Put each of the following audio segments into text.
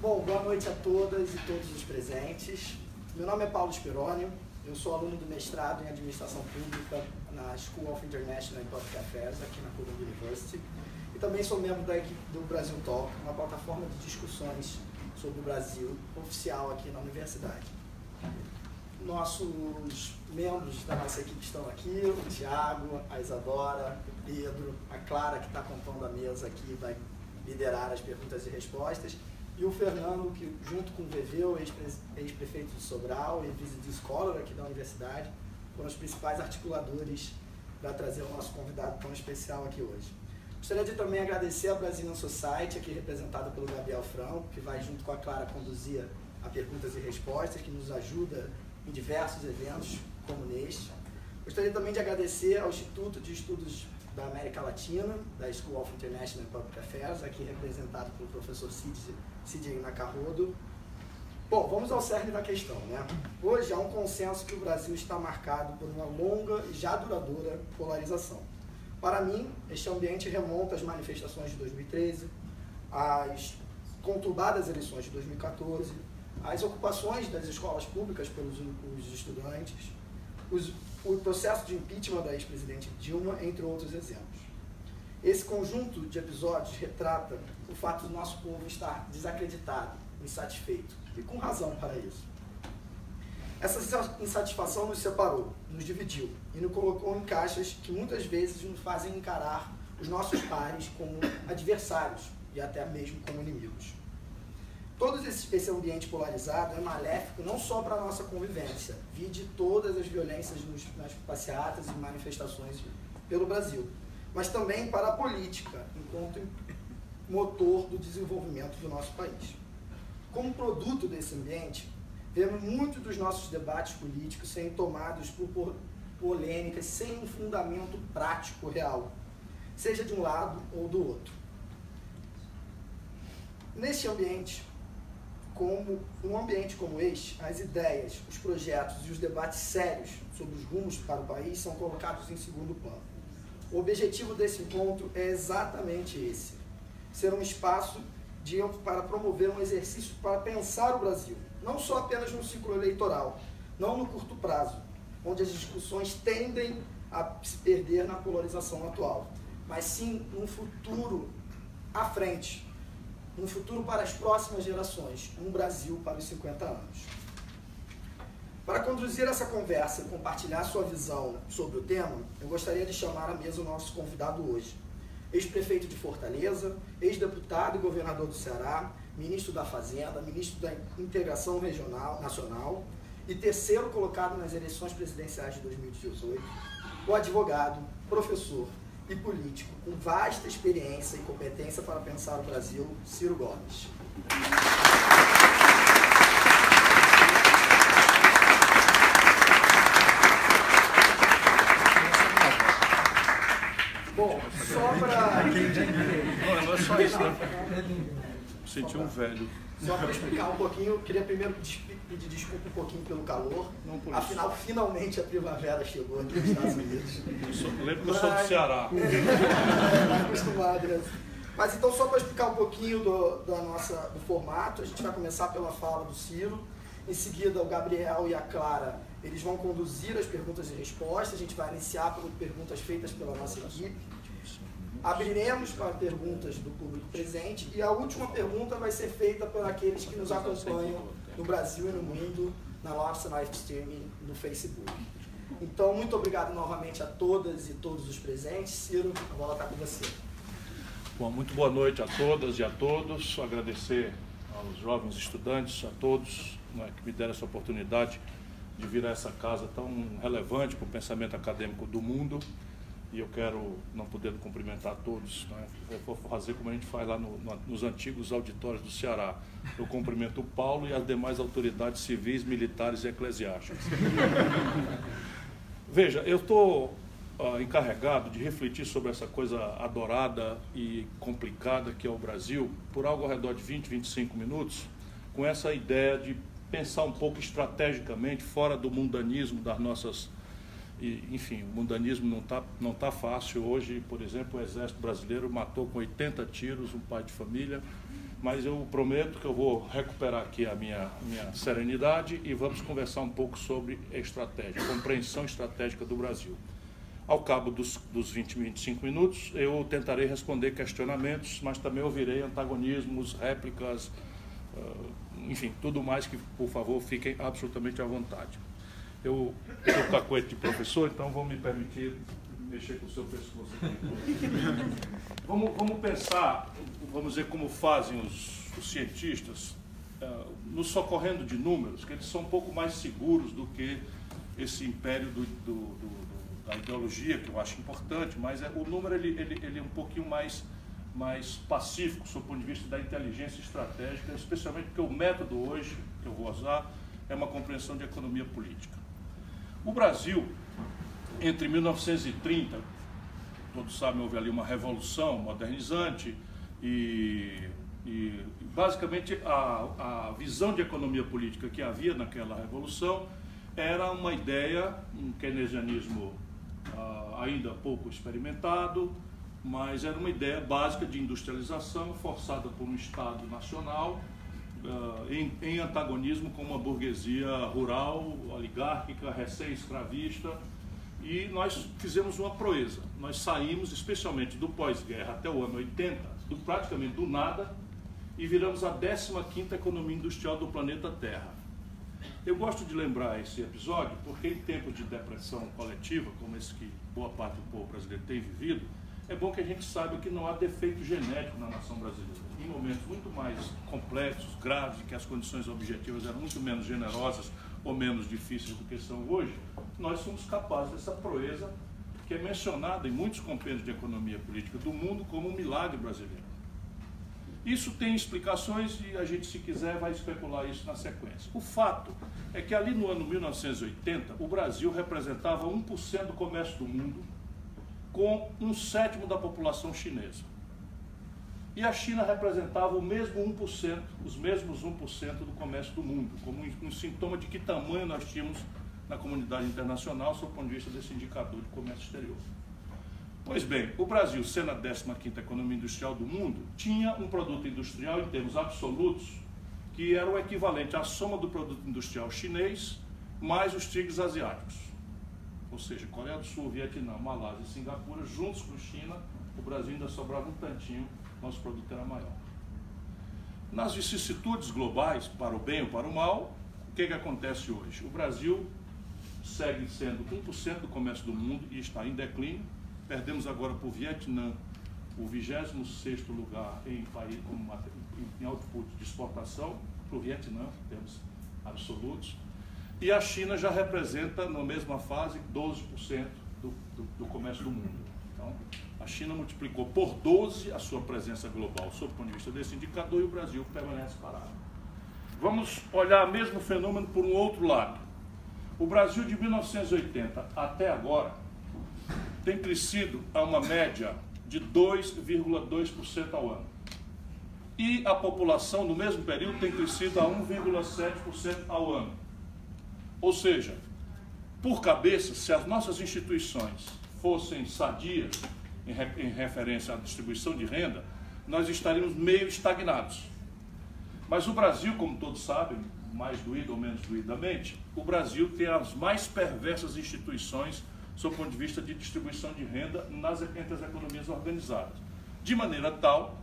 Bom, boa noite a todas e todos os presentes. Meu nome é Paulo Spironi, eu sou aluno do mestrado em Administração Pública na School of International Public Affairs, aqui na Columbia University. E também sou membro da equipe do Brasil Talk, uma plataforma de discussões sobre o Brasil oficial aqui na universidade. Nossos membros da nossa equipe estão aqui, o Tiago, a Isadora, o Pedro, a Clara, que está compondo a mesa aqui, vai liderar as perguntas e respostas, e o Fernando, que junto com o Veveu, ex-prefeito de Sobral e Visit Scholar aqui da universidade, foram os principais articuladores para trazer o nosso convidado tão especial aqui hoje. Gostaria de também agradecer a Brazilian Society, aqui representada pelo Gabriel Franco, que vai junto com a Clara conduzir a perguntas e respostas, que nos ajuda em diversos eventos como neste. Gostaria também de agradecer ao Instituto de Estudos da América Latina, da School of International Public Affairs, aqui representado pelo professor Sidney Nacarrodo. Bom, vamos ao cerne da questão. Né? Hoje há um consenso que o Brasil está marcado por uma longa e já duradoura polarização. Para mim, este ambiente remonta às manifestações de 2013, às conturbadas eleições de 2014, às ocupações das escolas públicas pelos os estudantes, os o processo de impeachment da ex-presidente Dilma, entre outros exemplos. Esse conjunto de episódios retrata o fato do nosso povo estar desacreditado, insatisfeito, e com razão para isso. Essa insatisfação nos separou, nos dividiu e nos colocou em caixas que muitas vezes nos fazem encarar os nossos pares como adversários e até mesmo como inimigos. Todo esse, ambiente polarizado é maléfico não só para a nossa convivência, vide todas as violências nas passeatas e manifestações pelo Brasil, mas também para a política, enquanto motor do desenvolvimento do nosso país. Como produto desse ambiente, vemos muitos dos nossos debates políticos serem tomados por polêmicas sem um fundamento prático real, seja de um lado ou do outro. Neste ambiente, como um ambiente como este, as ideias, os projetos e os debates sérios sobre os rumos para o país são colocados em segundo plano. O objetivo desse encontro é exatamente esse: ser um espaço de, para promover um exercício para pensar o Brasil, não só apenas no ciclo eleitoral, não no curto prazo, onde as discussões tendem a se perder na polarização atual, mas sim num futuro à frente, um futuro para as próximas gerações, um Brasil para os 50 anos. Para conduzir essa conversa e compartilhar sua visão sobre o tema, eu gostaria de chamar à mesa o nosso convidado hoje. Ex-prefeito de Fortaleza, ex-deputado e governador do Ceará, ministro da Fazenda, ministro da Integração Regional Nacional e terceiro colocado nas eleições presidenciais de 2018, o advogado, professor, e político com vasta experiência e competência para pensar o Brasil, Ciro Gomes. Bom, só para. Não, não é só isso, né? Senti um velho. Só para explicar um pouquinho, queria primeiro pedir desculpa um pouquinho pelo calor. Afinal, finalmente a primavera chegou aqui nos Estados Unidos. lembro que eu sou do Ceará. É, acostumado, né? Mas então, só para explicar um pouquinho do, da nossa, do formato, a gente vai começar pela fala do Ciro. Em seguida, o Gabriel e a Clara eles vão conduzir as perguntas e respostas. A gente vai iniciar por perguntas feitas pela nossa equipe. Abriremos para perguntas do público presente e a última pergunta vai ser feita por aqueles que nos acompanham no Brasil e no mundo na nossa live streaming no Facebook. Então, muito obrigado novamente a todas e todos os presentes. Ciro, a bola está com você. Bom, muito boa noite a todas e a todos. Agradecer aos jovens estudantes, a todos né, que me deram essa oportunidade de vir a essa casa tão relevante para o pensamento acadêmico do mundo e eu quero, não podendo cumprimentar todos, né, eu vou fazer como a gente faz lá no, no, nos antigos auditórios do Ceará. Eu cumprimento o Paulo e as demais autoridades civis, militares e eclesiásticas. Veja, eu estou uh, encarregado de refletir sobre essa coisa adorada e complicada que é o Brasil por algo ao redor de 20, 25 minutos, com essa ideia de pensar um pouco estrategicamente fora do mundanismo das nossas enfim, o mundanismo não está não tá fácil. Hoje, por exemplo, o Exército Brasileiro matou com 80 tiros um pai de família mas eu prometo que eu vou recuperar aqui a minha, minha serenidade e vamos conversar um pouco sobre estratégia, compreensão estratégica do Brasil. Ao cabo dos, dos 20, 25 minutos, eu tentarei responder questionamentos, mas também ouvirei antagonismos, réplicas, uh, enfim, tudo mais que, por favor, fiquem absolutamente à vontade. Eu sou cacoete de professor, então vou me permitir mexer com o seu pescoço aqui. vamos, vamos pensar, vamos ver como fazem os, os cientistas, uh, nos socorrendo de números, que eles são um pouco mais seguros do que esse império do, do, do, da ideologia, que eu acho importante, mas é, o número ele, ele, ele é um pouquinho mais, mais pacífico, do ponto de vista da inteligência estratégica, especialmente porque o método hoje, que eu vou usar, é uma compreensão de economia política. O Brasil entre 1930, todos sabem, houve ali uma revolução modernizante e, e basicamente a, a visão de economia política que havia naquela revolução era uma ideia, um keynesianismo uh, ainda pouco experimentado, mas era uma ideia básica de industrialização forçada por um Estado nacional uh, em, em, antagonismo com uma burguesia rural, oligárquica, recém-escravista, e nós fizemos uma proeza. Nós saímos, especialmente do pós-guerra até o ano 80, do, praticamente do nada, e viramos a 15ª economia industrial do planeta Terra. Eu gosto de lembrar esse episódio porque em tempos de depressão coletiva, como esse que boa parte do povo brasileiro tem vivido, é bom que a gente saiba que não há defeito genético na nação brasileira. Em momentos muito mais complexos, graves, que as condições objetivas eram muito menos generosas ou menos difíceis do que são hoje, nós somos capazes dessa proeza que é mencionada em muitos compêndios de economia política do mundo como um milagre brasileiro. Isso tem explicações e a gente, se quiser, vai especular isso na sequência. O fato é que ali no ano 1980, o Brasil representava 1% do comércio do mundo, com um sétimo da população chinesa. E a China representava o mesmo 1%, os mesmos 1% do comércio do mundo, como um, sintoma de que tamanho nós tínhamos na comunidade internacional, sob o ponto de vista desse indicador de comércio exterior. Pois bem, o Brasil, sendo a 15ª economia industrial do mundo, tinha um produto industrial em termos absolutos que era o equivalente à soma do produto industrial chinês mais os tigres asiáticos. Ou seja, Coreia do Sul, Vietnã, Malásia e Singapura, juntos com China, o Brasil ainda sobrava um tantinho, nosso produto era maior. Nas vicissitudes globais, para o bem ou para o mal, o que, que acontece hoje? O Brasil segue sendo 1% do comércio do mundo e está em declínio. Perdemos agora para o Vietnã o 26 lugar em, país, em output de exportação, para o Vietnã, temos absolutos. E a China já representa, na mesma fase, 12% do, do, do comércio do mundo. Então, a China multiplicou por 12 a sua presença global, sob o ponto de vista desse indicador, e o Brasil permanece parado. Vamos olhar o mesmo fenômeno por um outro lado. O Brasil de 1980 até agora tem crescido a uma média de 2,2% ao ano. E a população no mesmo período tem crescido a 1,7% ao ano. Ou seja, por cabeça, se as nossas instituições fossem sadias em, em referência à distribuição de renda, nós estaríamos meio estagnados. Mas o Brasil, como todos sabem, mais doído ou menos doidamente, o Brasil tem as mais perversas instituições sob o ponto de vista de distribuição de renda nas, entre as economias organizadas. De maneira tal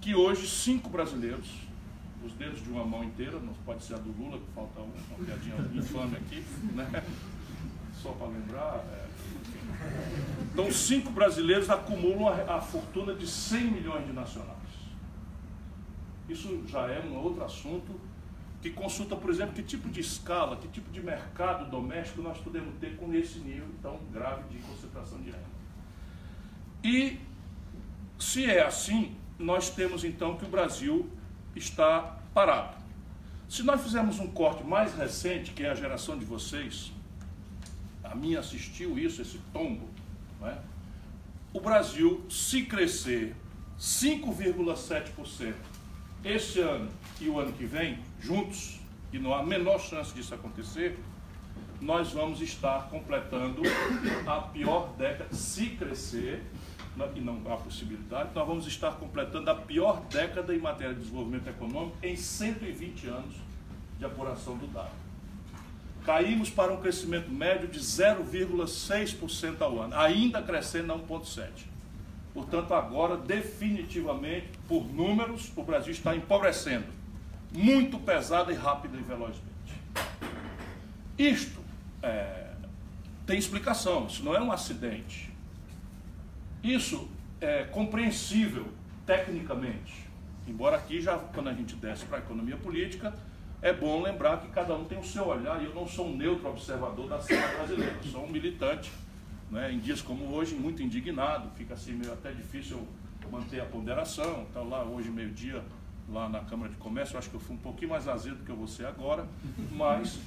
que hoje cinco brasileiros, os dedos de uma mão inteira, não pode ser a do Lula, que falta uma, uma piadinha infame aqui, né? só para lembrar. É... Então, cinco brasileiros acumulam a, a fortuna de 100 milhões de nacionais. Isso já é um outro assunto que consulta, por exemplo, que tipo de escala, que tipo de mercado doméstico nós podemos ter com esse nível tão grave de concentração de renda. E se é assim, nós temos então que o Brasil está parado. Se nós fizermos um corte mais recente, que é a geração de vocês, a minha assistiu isso, esse tombo, é? o Brasil, se crescer 5,7% este ano e o ano que vem, juntos, e não há a menor chance disso acontecer, nós vamos estar completando a pior década, se crescer, e não há possibilidade, nós vamos estar completando a pior década em matéria de desenvolvimento econômico em 120 anos de apuração do dado. Caímos para um crescimento médio de 0,6% ao ano, ainda crescendo a 1,7%. Portanto, agora, definitivamente, por números, o Brasil está empobrecendo, muito pesada e rápida e velozmente. Isto é, tem explicação, isso não é um acidente. Isso é compreensível tecnicamente. Embora aqui, já quando a gente desce para a economia política, é bom lembrar que cada um tem o seu olhar, e eu não sou um neutro observador da cena brasileira, sou um militante, né, em dias como hoje, muito indignado, fica assim meio até difícil manter a ponderação, está lá hoje meio-dia, lá na Câmara de Comércio, acho que eu fui um pouquinho mais azedo do que eu vou ser agora, mas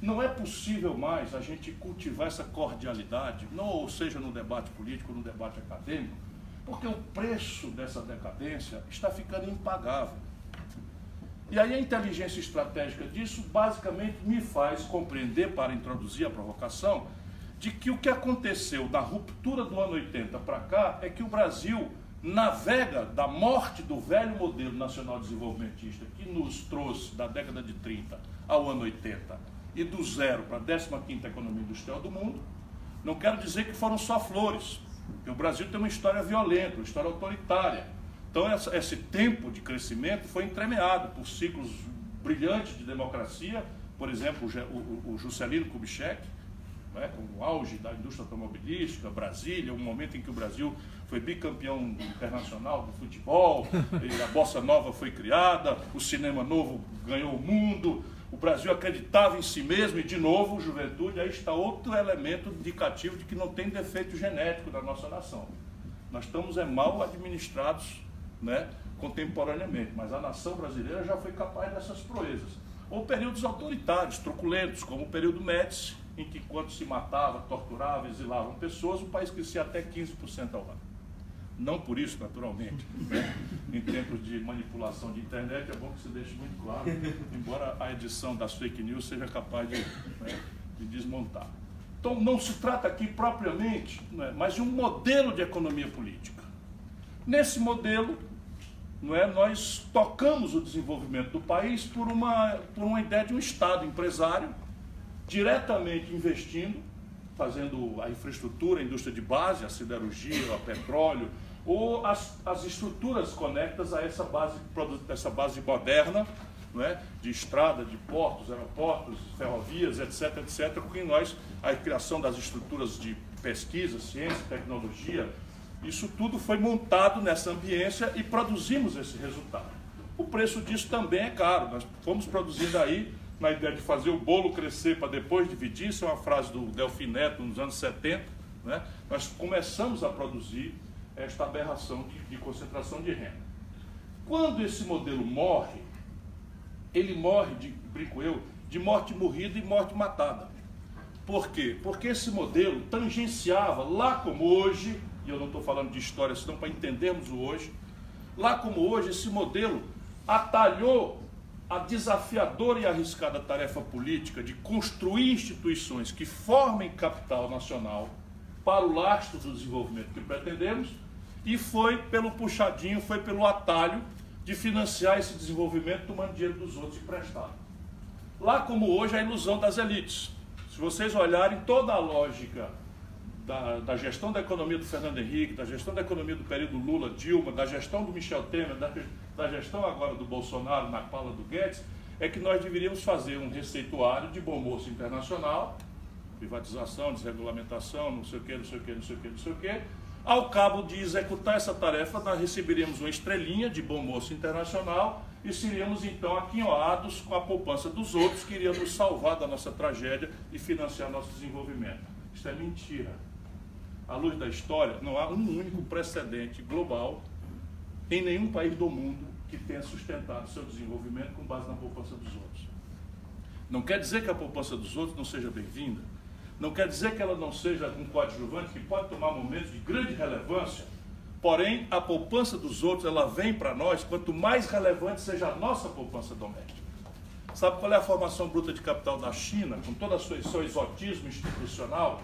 não é possível mais a gente cultivar essa cordialidade, não, ou seja no debate político, no debate acadêmico, porque o preço dessa decadência está ficando impagável. E aí a inteligência estratégica disso basicamente me faz compreender, para introduzir a provocação, de que o que aconteceu da ruptura do ano 80 para cá é que o Brasil navega da morte do velho modelo nacional desenvolvimentista que nos trouxe da década de 30 ao ano 80 e do zero para a 15ª economia industrial do mundo, não quero dizer que foram só flores, porque o Brasil tem uma história violenta, uma história autoritária. Então essa, esse tempo de crescimento foi entremeado por ciclos brilhantes de democracia, por exemplo, o, o, o Juscelino Kubitschek, né, o auge da indústria automobilística, Brasília, um momento em que o Brasil foi bicampeão internacional do futebol, a Bossa Nova foi criada, o cinema novo ganhou o mundo, o Brasil acreditava em si mesmo e, de novo, juventude, aí está outro elemento indicativo de que não tem defeito genético da nossa nação. Nós estamos é, mal administrados né, contemporaneamente, mas a nação brasileira já foi capaz dessas proezas. Ou períodos autoritários, truculentos, como o período Médici, em que, quando se matava, torturava, exilavam pessoas, o país crescia até 15% ao ano. Não por isso, naturalmente, né? em tempos de manipulação de internet, é bom que se deixe muito claro, embora a edição das fake news seja capaz de, né, de desmontar. Então, não se trata aqui propriamente, né, mas de um modelo de economia política. Nesse modelo, não é, nós tocamos o desenvolvimento do país por uma, por uma ideia de um Estado empresário, diretamente investindo, fazendo a infraestrutura, a indústria de base, a siderurgia, o petróleo, ou as, as estruturas conectas a essa base, essa base moderna, não é? de estrada, de portos, aeroportos, ferrovias, etc., etc., com que nós, a criação das estruturas de pesquisa, ciência, tecnologia, isso tudo foi montado nessa ambiência e produzimos esse resultado. O preço disso também é caro. Nós fomos produzindo aí, na ideia de fazer o bolo crescer para depois dividir, isso é uma frase do Delfim Neto nos anos 70. Né? Nós começamos a produzir esta aberração de, de concentração de renda. Quando esse modelo morre, ele morre, de, brinco eu, de morte morrida e morte matada. Por quê? Porque esse modelo tangenciava, lá como hoje, e eu não estou falando de história, senão para entendermos o hoje, lá como hoje, esse modelo atalhou a desafiadora e arriscada tarefa política de construir instituições que formem capital nacional para o lastro do desenvolvimento que pretendemos e foi pelo puxadinho, foi pelo atalho de financiar esse desenvolvimento tomando dinheiro dos outros emprestado. Lá como hoje a ilusão das elites. Se vocês olharem toda a lógica da, da, gestão da economia do Fernando Henrique, da gestão da economia do período Lula, Dilma, da gestão do Michel Temer, da, da gestão agora do Bolsonaro na fala do Guedes, é que nós deveríamos fazer um receituário de bom moço internacional, privatização, desregulamentação, não sei o que, não sei o que, não sei o que, não sei o que, ao cabo de executar essa tarefa, nós receberíamos uma estrelinha de bom moço internacional e seríamos então aquinhoados com a poupança dos outros que iriam nos salvar da nossa tragédia e financiar nosso desenvolvimento. Isso é mentira. À luz da história, não há um único precedente global em nenhum país do mundo que tenha sustentado seu desenvolvimento com base na poupança dos outros. Não quer dizer que a poupança dos outros não seja bem-vinda, não quer dizer que ela não seja um coadjuvante que pode tomar momentos de grande relevância, porém a poupança dos outros ela vem para nós quanto mais relevante seja a nossa poupança doméstica. Sabe qual é a formação bruta de capital da China, com todo o seu exotismo institucional?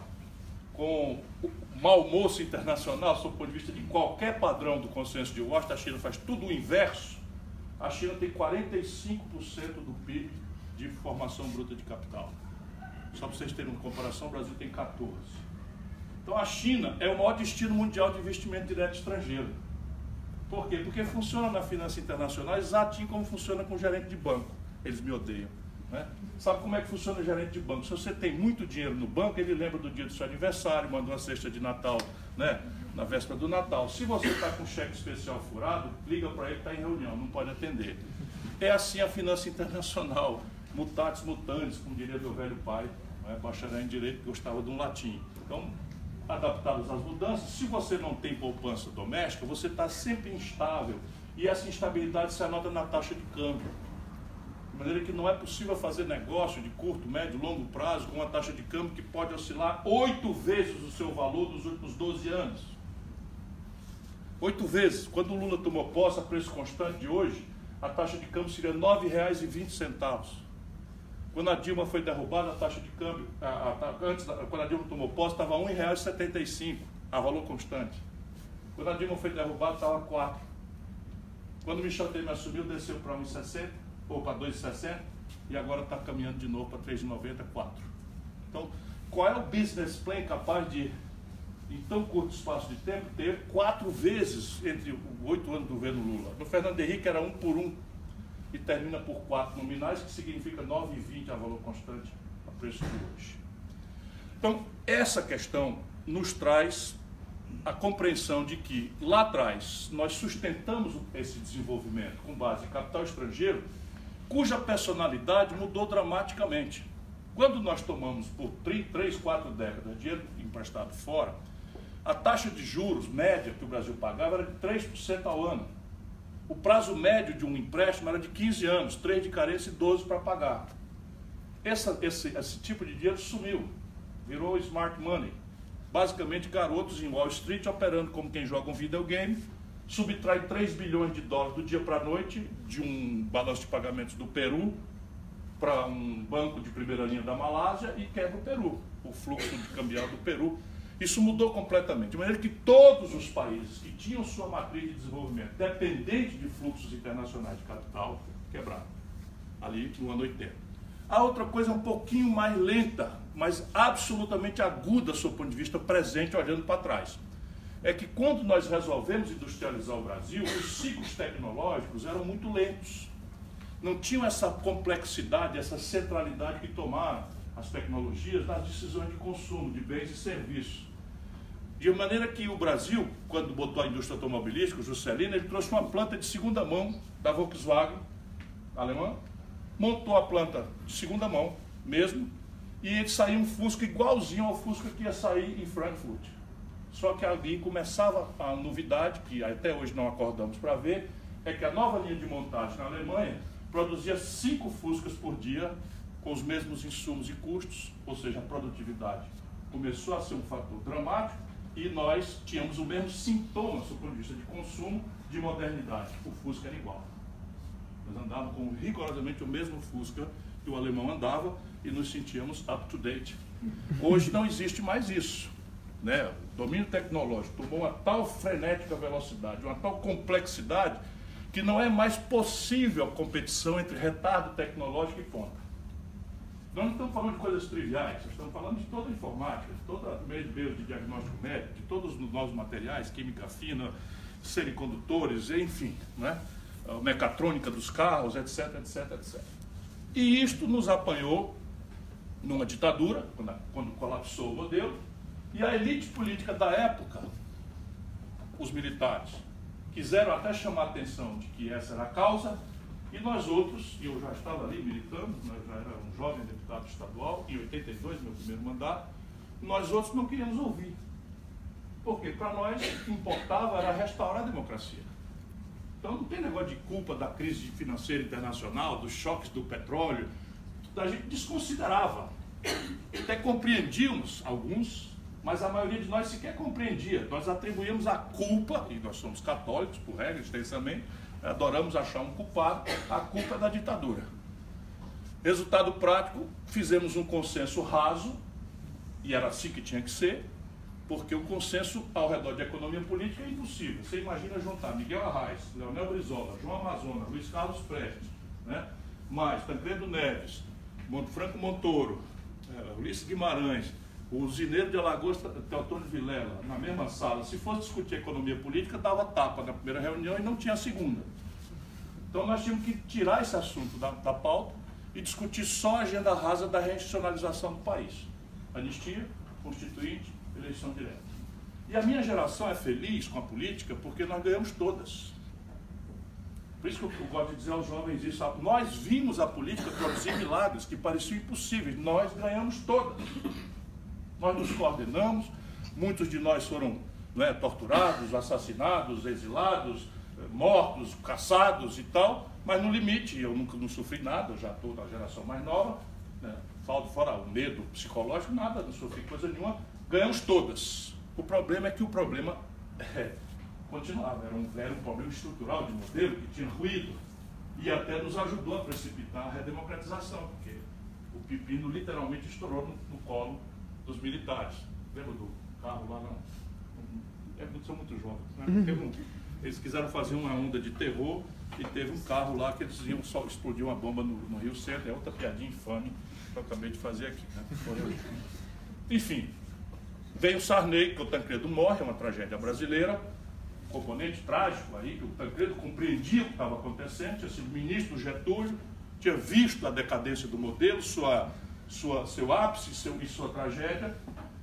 com o mau moço internacional, sob o ponto de vista de qualquer padrão do consenso de Washington, a China faz tudo o inverso. A China tem 45% do PIB de formação bruta de capital. Só para vocês terem uma comparação, o Brasil tem 14%. Então a China é o maior destino mundial de investimento direto estrangeiro. Por quê? Porque funciona na finança internacional exatinho como funciona com o gerente de banco. Eles me odeiam. Né? Sabe como é que funciona o gerente de banco? Se você tem muito dinheiro no banco, ele lembra do dia do seu aniversário, manda uma cesta de Natal né? na véspera do Natal. Se você está com cheque especial furado, liga para ele, está em reunião, não pode atender. É assim a finança internacional. Mutatis mutandis, como diria meu velho pai, né? bacharel em direito, que gostava de um latim. Então, adaptados às mudanças, se você não tem poupança doméstica, você está sempre instável. E essa instabilidade se anota na taxa de câmbio. De maneira que não é possível fazer negócio de curto, médio, longo prazo com uma taxa de câmbio que pode oscilar oito vezes o seu valor dos últimos 12 anos. Oito vezes. Quando o Lula tomou posse a preço constante de hoje, a taxa de câmbio seria R$ 9,20. Quando a Dilma foi derrubada, a taxa de câmbio, a, a, antes, quando a Dilma tomou posse, estava R$ 1,75, a valor constante. Quando a Dilma foi derrubada, estava 4. Quando o Michel Temer assumiu, desceu para 1,60 ou para 2,60 e agora está caminhando de novo para 3,90, 4. Então, qual é o business plan capaz de, em tão curto espaço de tempo, ter quatro vezes entre oito anos do governo Lula? No Fernando Henrique era um por um e termina por quatro nominais, que significa 9,20 a valor constante a preço de hoje. Então, essa questão nos traz a compreensão de que lá atrás nós sustentamos esse desenvolvimento com base em capital estrangeiro cuja personalidade mudou dramaticamente. Quando nós tomamos por 3, 4 décadas dinheiro emprestado fora, a taxa de juros média que o Brasil pagava era de 3% ao ano. O prazo médio de um empréstimo era de 15 anos, 3 de carência e 12 para pagar. Essa, esse, esse tipo de dinheiro sumiu, virou smart money. Basicamente, garotos em Wall Street operando como quem joga um videogame, subtrai 3 bilhões de dólares do dia para a noite de um balanço de pagamentos do Peru para um banco de primeira linha da Malásia e quebra o Peru, o fluxo de cambial do Peru. Isso mudou completamente, de maneira que todos os países que tinham sua matriz de desenvolvimento dependente de fluxos internacionais de capital quebraram, ali no ano 80. A outra coisa um pouquinho mais lenta, mas absolutamente aguda, do ponto de vista presente, olhando para trás é que quando nós resolvemos industrializar o Brasil, os ciclos tecnológicos eram muito lentos. Não tinham essa complexidade, essa centralidade que tomaram as tecnologias nas decisões de consumo de bens e serviços. De maneira que o Brasil, quando botou a indústria automobilística, o Juscelino, ele trouxe uma planta de segunda mão da Volkswagen alemã, montou a planta de segunda mão mesmo, e ele saiu um Fusca igualzinho ao Fusca que ia sair em Frankfurt. Só que ali começava a novidade, que até hoje não acordamos para ver, é que a nova linha de montagem na Alemanha produzia cinco Fuscas por dia com os mesmos insumos e custos, ou seja, a produtividade começou a ser um fator dramático e nós tínhamos o mesmo sintoma, do ponto de vista de consumo, de modernidade. O Fusca era igual. Nós andávamos com rigorosamente o mesmo Fusca que o alemão andava e nos sentíamos up to date. Hoje não existe mais isso né, o domínio tecnológico tomou uma tal frenética velocidade, uma tal complexidade, que não é mais possível a competição entre retardo tecnológico e ponta. Nós não estamos falando de coisas triviais, nós estamos falando de toda a informática, de todo o meio de diagnóstico médico, de todos os novos materiais, química fina, semicondutores, enfim, né? a mecatrônica dos carros, etc, etc, etc. E isto nos apanhou numa ditadura, quando, quando colapsou o modelo, e a elite política da época, os militares, quiseram até chamar a atenção de que essa era a causa, e nós outros, e eu já estava ali militando, né, já era jovem deputado estadual, em 82, meu primeiro mandato, nós outros não queríamos ouvir. Porque para nós o que importava era restaurar a democracia. Então não tem negócio de culpa da crise financeira internacional, dos choques do petróleo. A gente desconsiderava. Até compreendíamos alguns mas a maioria de nós sequer compreendia. Nós atribuímos a culpa, e nós somos católicos, por regra, extensamente, adoramos achar um culpado, a culpa é da ditadura. Resultado prático, fizemos um consenso raso, e era assim que tinha que ser, porque o consenso ao redor de economia política é impossível. Você imagina juntar Miguel Arraes, Leonel Brizola, João Amazona, Luiz Carlos Prestes, né? mais Tancredo Neves, Franco Montoro, Ulisses Guimarães, o Zineiro de Alagoas, Teotônio Vilela, na mesma sala. Se fosse discutir economia política, dava tapa na primeira reunião e não tinha a segunda. Então nós tínhamos que tirar esse assunto da, da pauta e discutir só a agenda rasa da reinstitucionalização do país. Anistia, constituinte, eleição direta. E a minha geração é feliz com a política porque nós ganhamos todas. Por isso que eu gosto de dizer aos jovens isso. Nós vimos a política produzir milagres que pareciam impossíveis. Nós ganhamos todas. Nós nos coordenamos, muitos de nós foram é, torturados, assassinados, exilados, mortos, caçados e tal, mas no limite, eu nunca não sofri nada, eu já estou na geração mais nova, né? fora o medo psicológico, nada, não sofri coisa nenhuma, ganhamos todas. O problema é que o problema é, continuava, era um, era um problema estrutural de modelo que tinha ruído e até nos ajudou a precipitar a redemocratização, porque o pepino literalmente estourou no, no colo dos militares. Lembra do carro lá? Não. É, são muito jovens. Né? Um, eles quiseram fazer uma onda de terror e teve um carro lá que eles iam só explodir uma bomba no, no Rio Centro. É outra piadinha infame que eu acabei de fazer aqui. Né? Enfim, vem o Sarney, que o Tancredo morre, é uma tragédia brasileira, componente trágico aí, que o Tancredo compreendia o que estava acontecendo, tinha sido ministro do Getúlio, tinha visto a decadência do modelo, sua sua, seu ápice seu, e sua tragédia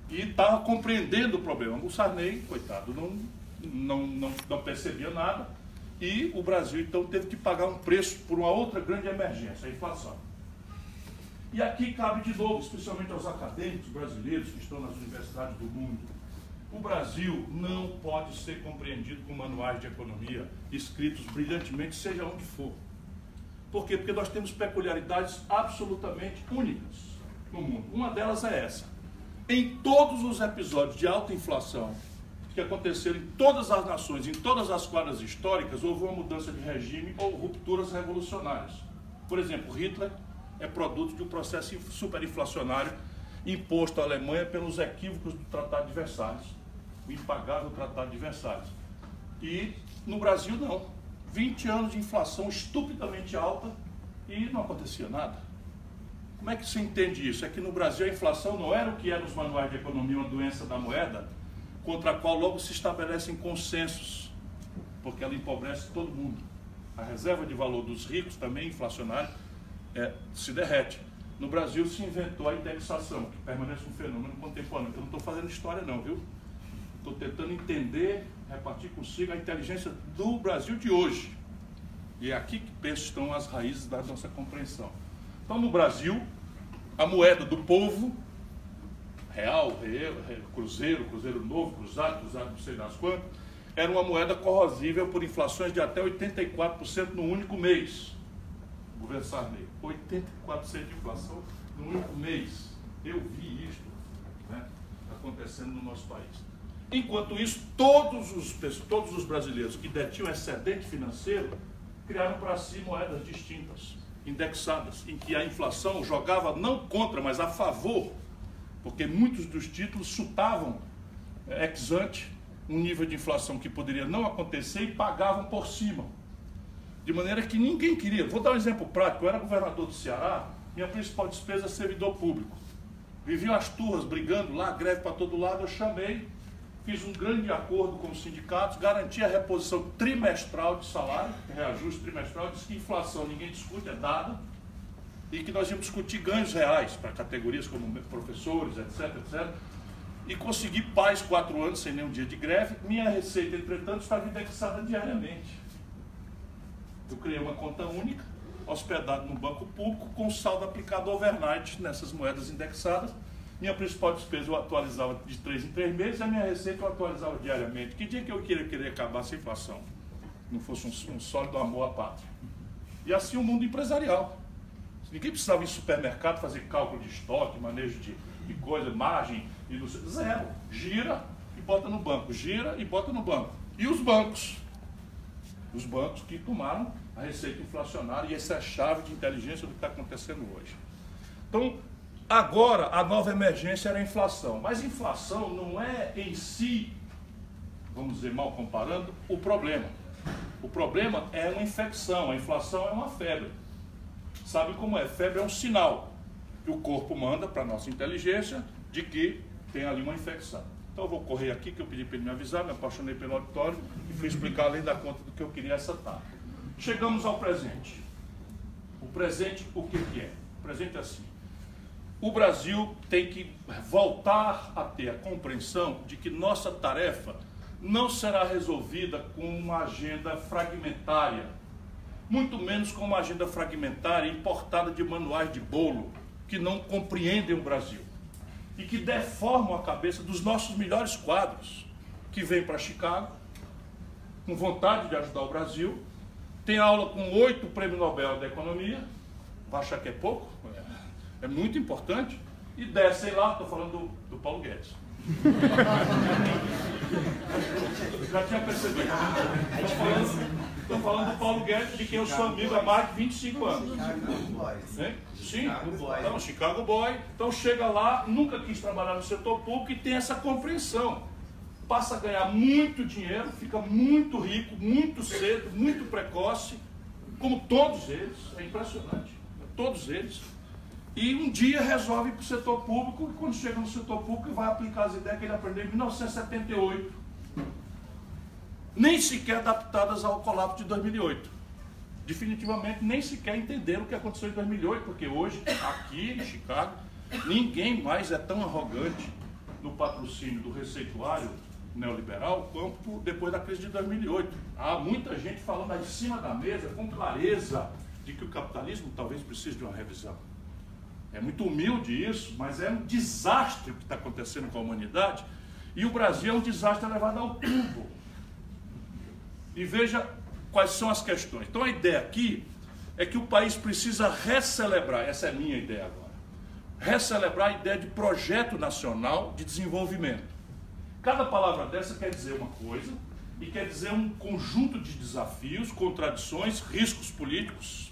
e estava compreendendo o problema. O Sarney, coitado, não, não, não, não percebia nada e o Brasil então teve que pagar um preço por uma outra grande emergência, a inflação. E aqui cabe de novo, especialmente aos acadêmicos brasileiros que estão nas universidades do mundo, o Brasil não pode ser compreendido com manuais de economia escritos brilhantemente, seja onde for. Por quê? Porque nós temos peculiaridades absolutamente únicas no mundo. Uma delas é essa. Em todos os episódios de alta inflação que aconteceram em todas as nações, em todas as quadras históricas, houve uma mudança de regime ou rupturas revolucionárias. Por exemplo, Hitler é produto de um processo superinflacionário imposto à Alemanha pelos equívocos do Tratado de Versalhes, o impagável Tratado de Versalhes. E no Brasil não. 20 anos de inflação estupidamente alta e não acontecia nada. Como é que se entende isso? É que no Brasil a inflação não era o que era nos manuais de economia, uma doença da moeda, contra a qual logo se estabelecem consensos, porque ela empobrece todo mundo. A reserva de valor dos ricos, também inflacionária, é, se derrete. No Brasil se inventou a indexação, que permanece um fenômeno contemporâneo. Eu não estou fazendo história não, viu? Estou tentando entender, repartir consigo a inteligência do Brasil de hoje. E é aqui que penso estão as raízes da nossa compreensão. Então, no Brasil, a moeda do povo, real, real cruzeiro, cruzeiro novo, cruzado, cruzado não sei das quantas, era uma moeda corrosível por inflações de até 84% no único mês. O governo Sarney, 84% de inflação no único mês. Eu vi isto né, acontecendo no nosso país. Enquanto isso, todos os, todos os brasileiros que detinham excedente financeiro criaram para si moedas distintas indexadas, em que a inflação jogava não contra, mas a favor, porque muitos dos títulos chutavam é, ex ante um nível de inflação que poderia não acontecer e pagavam por cima. De maneira que ninguém queria. Vou dar um exemplo prático. Eu era governador do Ceará, minha principal despesa é servidor público. Viviam as turras brigando lá, greve para todo lado. Eu chamei fiz um grande acordo com os sindicatos, garanti a reposição trimestral de salário, reajuste trimestral, disse que inflação ninguém discute, é dado, e que nós íamos discutir ganhos reais para categorias como professores, etc, etc. E consegui paz quatro anos sem nenhum dia de greve. Minha receita, entretanto, estava indexada diariamente. Eu criei uma conta única, hospedado no banco público, com saldo aplicado overnight nessas moedas indexadas minha principal despesa eu atualizava de três em três meses, a minha receita eu atualizava diariamente. Que dia que eu queria querer acabar essa inflação? Não fosse um, um sólido amor à pátria. E assim o mundo empresarial. Ninguém precisava ir em supermercado fazer cálculo de estoque, manejo de, de coisa, margem, e no, zero. Gira e bota no banco, gira e bota no banco. E os bancos? Os bancos que tomaram a receita inflacionária, e essa é a chave de inteligência do que está acontecendo hoje. Então, Agora, a nova emergência era a inflação. Mas inflação não é em si, vamos dizer mal comparando, o problema. O problema é uma infecção, a inflação é uma febre. Sabe como é? Febre é um sinal que o corpo manda para a nossa inteligência de que tem ali uma infecção. Então eu vou correr aqui, que eu pedi para ele me avisar, me apaixonei pelo auditório e fui explicar além da conta do que eu queria essa tarde. Chegamos ao presente. O presente, o que, que é? O presente é assim. O Brasil tem que voltar a ter a compreensão de que nossa tarefa não será resolvida com uma agenda fragmentária, muito menos com uma agenda fragmentária importada de manuais de bolo que não compreendem o Brasil e que deformam a cabeça dos nossos melhores quadros, que vêm para Chicago com vontade de ajudar o Brasil, tem aula com oito prêmios Nobel da Economia, vai achar que é pouco? É muito importante. E descem lá, estou falando do, do Paulo Guedes. Já tinha percebido. Estou falando, falando do Paulo Guedes, de quem eu sou amigo há mais de 25 anos. Hein? Sim, então, Chicago Boy. Então chega lá, nunca quis trabalhar no setor público e tem essa compreensão. Passa a ganhar muito dinheiro, fica muito rico, muito cedo, muito precoce, como todos eles. É impressionante. Todos eles. E um dia resolve para o setor público, e quando chega no setor público vai aplicar as ideias que ele aprendeu em 1978. Nem sequer adaptadas ao colapso de 2008. Definitivamente nem sequer entenderam o que aconteceu em 2008, porque hoje, aqui em Chicago, ninguém mais é tão arrogante no patrocínio do receituário neoliberal quanto depois da crise de 2008. Há muita gente falando aí em cima da mesa, com clareza, de que o capitalismo talvez precise de uma revisão. É muito humilde isso, mas é um desastre o que está acontecendo com a humanidade. E o Brasil é um desastre levado ao tubo. E veja quais são as questões. Então a ideia aqui é que o país precisa recelebrar, essa é a minha ideia agora, recelebrar a ideia de projeto nacional de desenvolvimento. Cada palavra dessa quer dizer uma coisa e quer dizer um conjunto de desafios, contradições, riscos políticos,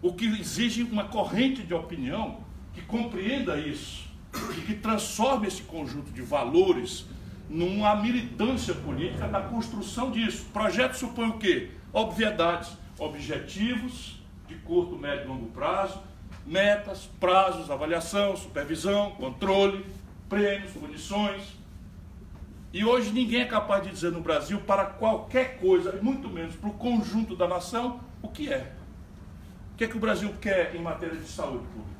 o que exige uma corrente de opinião que compreenda isso e que transforme esse conjunto de valores numa militância política da construção disso. Projeto supõe o quê? Obviedades, objetivos de curto, médio e longo prazo, metas, prazos, avaliação, supervisão, controle, prêmios, punições. E hoje ninguém é capaz de dizer no Brasil para qualquer coisa, muito menos para o conjunto da nação, o que é. O que, é que o Brasil quer em matéria de saúde pública?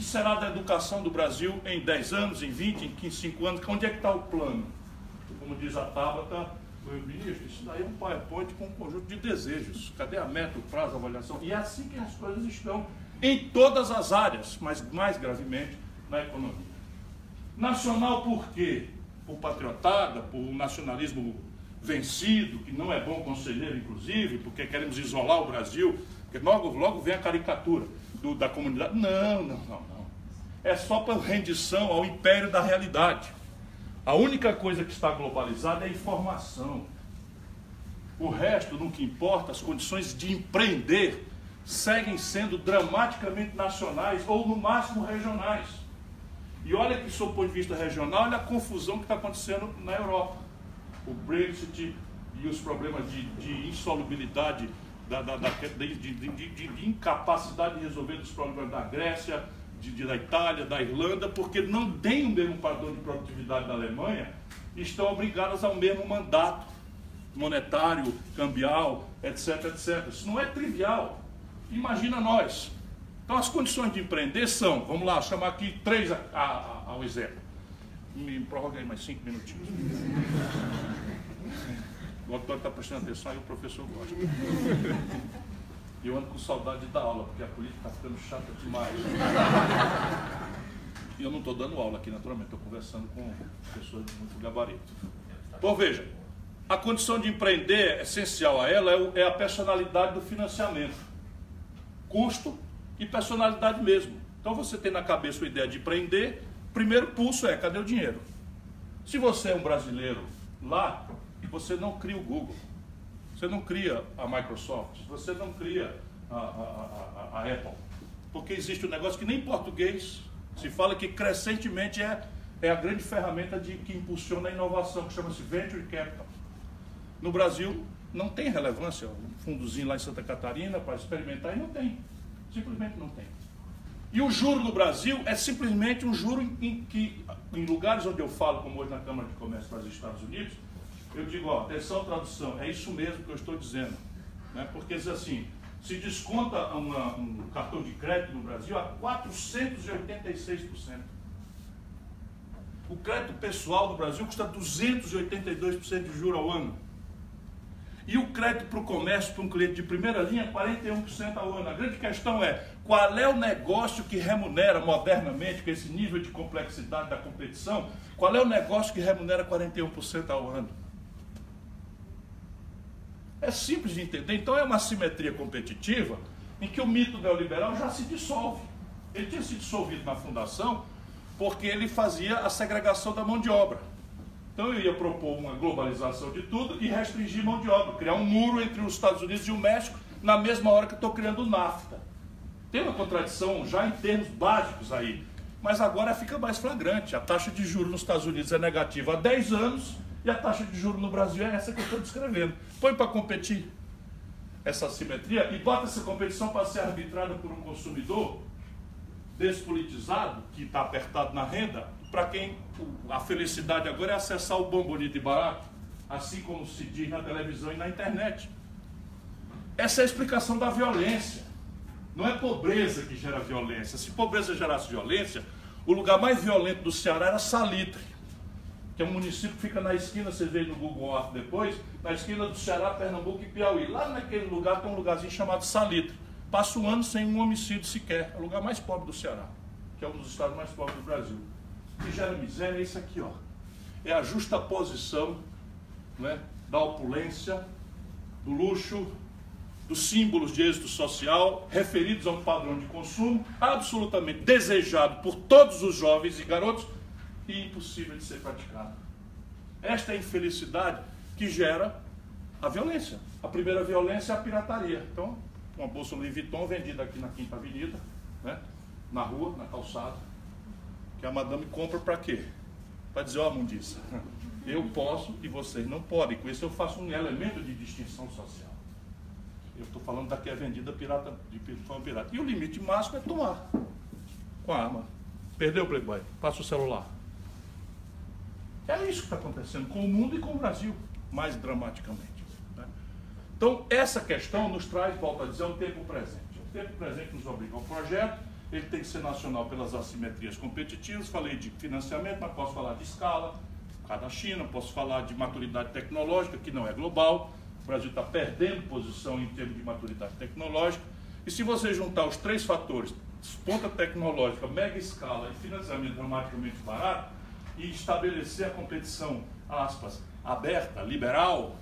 Que será da educação do Brasil em 10 anos, em 20, em 15, 5 anos? Onde é que está o plano? Como diz a Tabata, o ministro, isso daí é um PowerPoint com um conjunto de desejos. Cadê a meta, o prazo, a avaliação? E é assim que as coisas estão em todas as áreas, mas mais gravemente na economia. Nacional por quê? Por patriotada, por um nacionalismo vencido, que não é bom conselheiro, inclusive, porque queremos isolar o Brasil porque logo, logo vem a caricatura do, da comunidade. Não, não, não. É só para rendição ao império da realidade. A única coisa que está globalizada é a informação. O resto, no que importa, as condições de empreender seguem sendo dramaticamente nacionais ou no máximo regionais. E olha que, sob o ponto de vista regional, olha a confusão que está acontecendo na Europa. O Brexit e os problemas de, de insolubilidade da, da, da de, de, de, de, incapacidade de resolver os problemas da Grécia, de, da Itália, da Irlanda, porque não tem o mesmo padrão de produtividade da Alemanha, estão obrigadas ao mesmo mandato monetário, cambial, etc, etc. Isso não é trivial. Imagina nós. Então as condições de empreender são, vamos lá, chamar aqui três a, a, a, ao exemplo. Me prorroga aí mais cinco minutinhos. O auditório está prestando atenção e o professor gosta. E eu ando com saudade da aula, porque a política está ficando chata demais. E eu não estou dando aula aqui, naturalmente, estou conversando com pessoas de muito gabarito. Então veja, a condição de empreender, essencial a ela, é, é a personalidade do financiamento. Custo e personalidade mesmo. Então você tem na cabeça a ideia de empreender, primeiro pulso é, cadê o dinheiro? Se você é um brasileiro lá, você não cria o Google, você não cria a Microsoft, você não cria a, a, a, a Apple. Porque existe um negócio que nem em português Se fala que crescentemente é, é a grande ferramenta de, que impulsiona a inovação, que chama-se Venture Capital. No Brasil, não tem relevância. Um fundozinho lá em Santa Catarina para experimentar e não tem. Simplesmente não tem. E o juro no Brasil é simplesmente um juro em que, em lugares onde eu falo, como hoje na Câmara de Comércio dos Estados Unidos, eu digo, ó, atenção tradução, é isso mesmo que eu estou dizendo. Né? Porque diz assim, se desconta uma, um cartão de crédito no Brasil a 486%. O crédito pessoal no Brasil custa 282% de juro ao ano. E o crédito para o comércio, para um cliente de primeira linha, 41% ao ano. A grande questão é qual é o negócio que remunera modernamente, com esse nível de complexidade da competição, qual é o negócio que remunera 41% ao ano? É simples de entender. Então é uma simetria competitiva em que o mito neoliberal já se dissolve. Ele tinha se dissolvido na fundação porque ele fazia a segregação da mão de obra. Então eu ia propor uma globalização de tudo e restringir mão de obra, criar um muro entre os Estados Unidos e o México na mesma hora que estou criando o NAFTA. Tem uma contradição já em termos básicos aí, mas agora fica mais flagrante. A taxa de juros nos Estados Unidos é negativa há 10 anos e a taxa de juros no Brasil é essa que eu estou descrevendo. Põe para competir essa assimetria e bota essa competição para ser arbitrada por um consumidor despolitizado, que está apertado na renda, para quem a felicidade agora é acessar o bom, bonito e barato, assim como se diz na televisão e na internet. Essa é a explicação da violência. Não é pobreza que gera violência. Se pobreza gerasse violência, o lugar mais violento do Ceará era Salitre é um município que fica na esquina, você vê no Google Earth depois, na esquina do Ceará, Pernambuco e Piauí. Lá naquele lugar tem um lugarzinho chamado Salitre. Passa um ano sem um homicídio sequer. É o lugar mais pobre do Ceará, que é um dos estados mais pobres do Brasil. Que gera miséria é isso aqui, ó. É a justa posição né, da opulência, do luxo, dos símbolos de êxito social referidos a um padrão de consumo absolutamente desejado por todos os jovens e garotos e impossível de ser praticado. Esta é a infelicidade que gera a violência. A primeira violência é a pirataria. Então, uma bolsa Louis Vuitton vendida aqui na Quinta Avenida, né? na rua, na calçada, que a madame compra para quê? Para dizer, ó oh, mundiça, eu posso e vocês não podem. Com isso eu faço um elemento de distinção social. Eu estou falando daqui é vendida pirata, de forma pirata. E o limite máximo é tomar com a arma. Perdeu o Playboy, passa o celular. É isso que está acontecendo com o mundo e com o Brasil, mais dramaticamente. Né? Então, essa questão nos traz, volto a dizer, um tempo presente. O tempo presente nos obriga ao projeto, ele tem que ser nacional pelas assimetrias competitivas. Falei de financiamento, mas posso falar de escala, cada China, posso falar de maturidade tecnológica, que não é global. O Brasil está perdendo posição em termos de maturidade tecnológica. E se você juntar os três fatores, ponta tecnológica, mega escala e financiamento dramaticamente barato, e estabelecer a competição, aspas, aberta, liberal,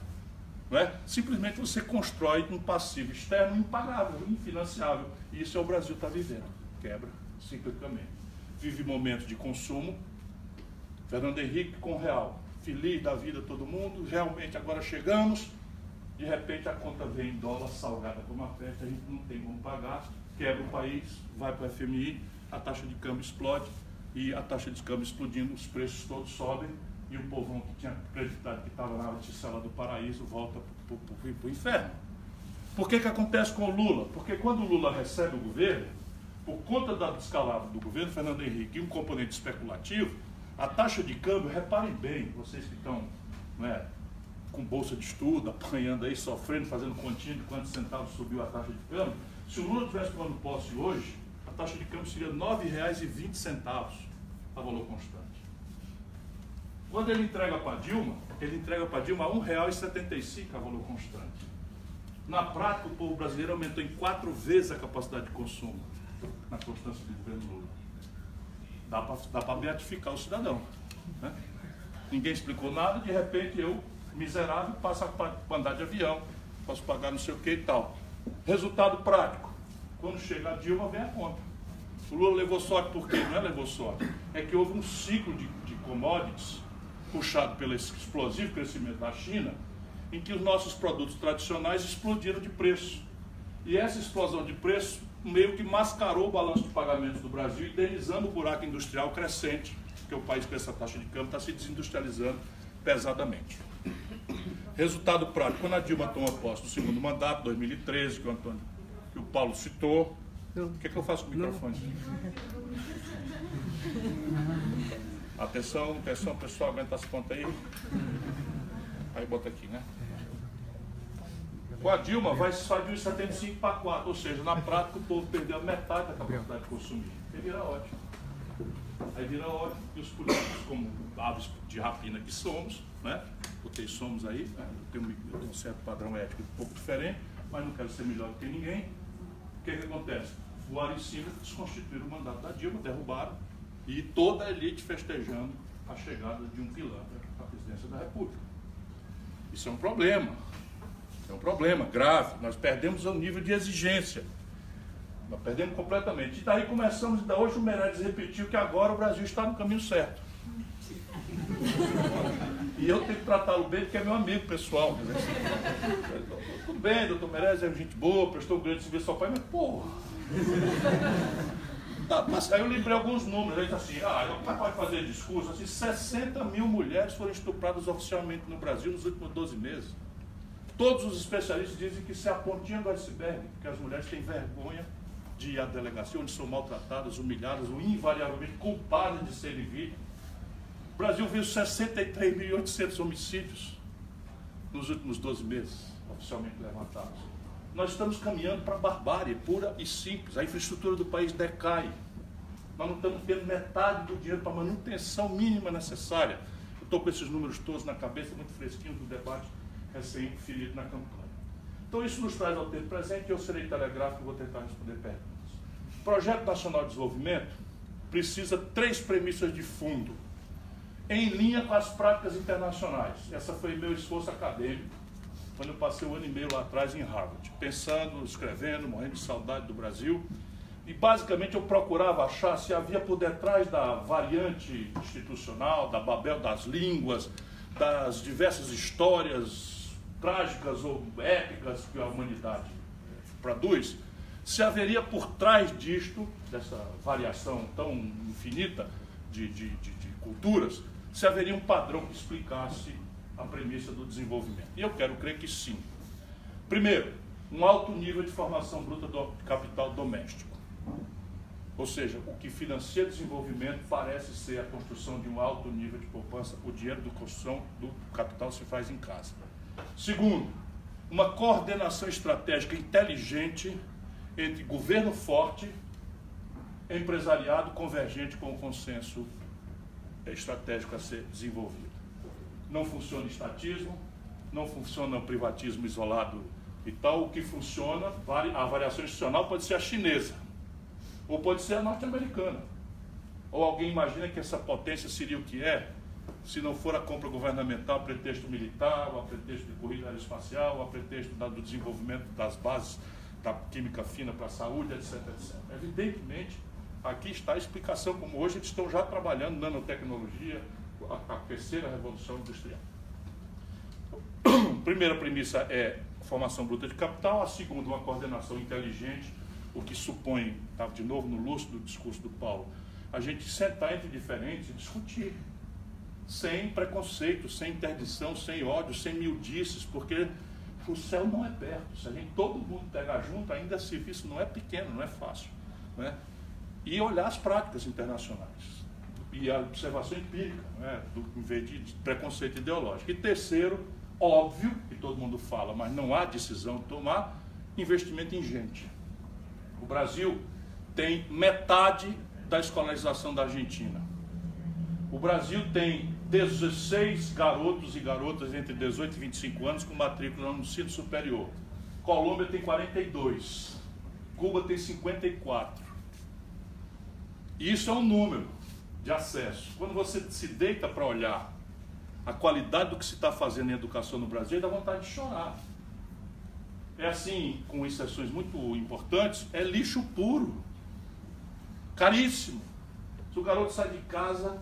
é? simplesmente você constrói um passivo externo impagável, infinanciável. E isso é o Brasil está vivendo. Quebra ciclicamente. Vive momentos de consumo. Fernando Henrique com real. Feliz da vida todo mundo. Realmente agora chegamos. De repente a conta vem em dólar salgada como uma festa, a gente não tem como pagar, quebra o país, vai para o FMI, a taxa de câmbio explode e a taxa de câmbio explodindo, os preços todos sobem e o povão que tinha acreditado que estava na ticela do paraíso volta para o inferno. Por que, que acontece com o Lula? Porque quando o Lula recebe o governo, por conta da descalabro do governo Fernando Henrique e um componente especulativo, a taxa de câmbio, reparem bem, vocês que estão né, com bolsa de estudo, apanhando aí, sofrendo, fazendo continha de quantos centavos subiu a taxa de câmbio, se o Lula tivesse tomando posse hoje, taxa de câmbio seria R$ 9,20 a valor constante. Quando ele entrega para Dilma, ele entrega para Dilma R$ 1,75 a valor constante. Na prática, o povo brasileiro aumentou em quatro vezes a capacidade de consumo na constância do governo Lula. Dá para beatificar o cidadão. Né? Ninguém explicou nada, de repente eu, miserável, passo a andar de avião, posso pagar não sei o que e tal. Resultado prático. Quando chega a Dilma, vem a conta. O Lula levou sorte por quê? Não é levou sorte. É que houve um ciclo de, de commodities puxado pelo explosivo crescimento da China, em que os nossos produtos tradicionais explodiram de preço. E essa explosão de preço meio que mascarou o balanço de pagamentos do Brasil, indenizando o buraco industrial crescente, porque o país com essa taxa de câmbio está se desindustrializando pesadamente. Resultado prático, quando a Dilma toma posse do segundo mandato, 2013, que o, Antônio, que o Paulo citou, o que, é que eu faço com o microfone? Atenção, atenção, pessoal, aguenta as pontas aí. Aí bota aqui, né? Com a Dilma vai sair de 1,75 para 4, ou seja, na prática o povo perdeu metade da capacidade de consumir. Aí vira ótimo. Aí vira ótimo que os políticos, como aves de rapina que somos, né? Porque somos aí, né? eu, tenho, eu tenho um certo padrão ético um pouco diferente, mas não quero ser melhor do que ninguém. O que, que acontece? Voaram em cima, desconstituíram o mandato da Dilma, derrubaram, e toda a elite festejando a chegada de um pilantra à presidência da República. Isso é um problema. É um problema grave. Nós perdemos o nível de exigência. Nós perdemos completamente. E daí começamos, da hoje o Meirelles repetiu que agora o Brasil está no caminho certo. E eu tenho que tratá-lo bem, porque é meu amigo pessoal. Tudo bem, doutor Meirelles é gente boa, prestou um grande serviço ao pai, mas porra. Tá, mas aí eu lembrei alguns números, aí assim, ah, o pai pode fazer discurso, assim, 60 mil mulheres foram estupradas oficialmente no Brasil nos últimos 12 meses. Todos os especialistas dizem que isso é a pontinha do iceberg, porque as mulheres têm vergonha de ir à delegacia, onde são maltratadas, humilhadas, ou invariavelmente culpadas de serem vítimas. O Brasil viu 63.800 homicídios nos últimos 12 meses, oficialmente levantados. Nós estamos caminhando para a barbárie pura e simples. A infraestrutura do país decai. Nós não estamos tendo metade do dinheiro para a manutenção mínima necessária. Eu estou com esses números todos na cabeça, muito fresquinhos do debate recém-ferido na campanha. Então isso nos traz ao tempo presente e eu serei telegráfico e vou tentar responder perguntas. O Projeto Nacional de Desenvolvimento precisa três premissas de fundo, em linha com as práticas internacionais. Essa foi meu esforço acadêmico, quando eu passei um ano e meio lá atrás em Harvard, pensando, escrevendo, morrendo de saudade do Brasil. E basicamente eu procurava achar se havia por detrás da variante institucional, da Babel das línguas, das diversas histórias trágicas ou épicas que a humanidade produz, se haveria por trás disto, dessa variação tão infinita de, de, de, de culturas, se haveria um padrão que explicasse a premissa do desenvolvimento. E eu quero crer que sim. Primeiro, um alto nível de formação bruta do capital doméstico. Ou seja, o que financia desenvolvimento parece ser a construção de um alto nível de poupança. O dinheiro da construção do capital se faz em casa. Segundo, uma coordenação estratégica inteligente entre governo forte, empresariado convergente com o consenso estratégico a ser desenvolvido. Não funciona estatismo, não funciona o privatismo isolado e tal. O que funciona, a variação institucional pode ser a chinesa, ou pode ser a norte-americana. Ou alguém imagina que essa potência seria o que é? se não for a compra governamental a pretexto militar, a pretexto de corrida aeroespacial, a pretexto do desenvolvimento das bases da química fina para a saúde, etc, etc. Evidentemente, aqui está a explicação como hoje eles estão já trabalhando nanotecnologia, a, a terceira revolução industrial. Primeira premissa é formação bruta de capital, a segunda, uma coordenação inteligente, o que supõe, tá, de novo no lúcido do discurso do Paulo, a gente sentar entre diferentes e discutir sem preconceito, sem interdição, sem ódio, sem mildices, porque o céu não é perto. Se a gente todo mundo pegar junto, ainda esse serviço não é pequeno, não é fácil. Né? E olhar as práticas internacionais. E a observação empírica, né? Do, em vez de preconceito ideológico. E terceiro, óbvio, que todo mundo fala, mas não há decisão de tomar, investimento em gente. O Brasil tem metade da escolarização da Argentina. O Brasil tem 16 garotos e garotas entre 18 e 25 anos com matrícula no ensino superior. Colômbia tem 42. Cuba tem 54. E isso é um número de acesso. Quando você se deita para olhar a qualidade do que se está fazendo em educação no Brasil, dá vontade de chorar. É assim, com exceções muito importantes, é lixo puro. Caríssimo. Se o garoto sai de casa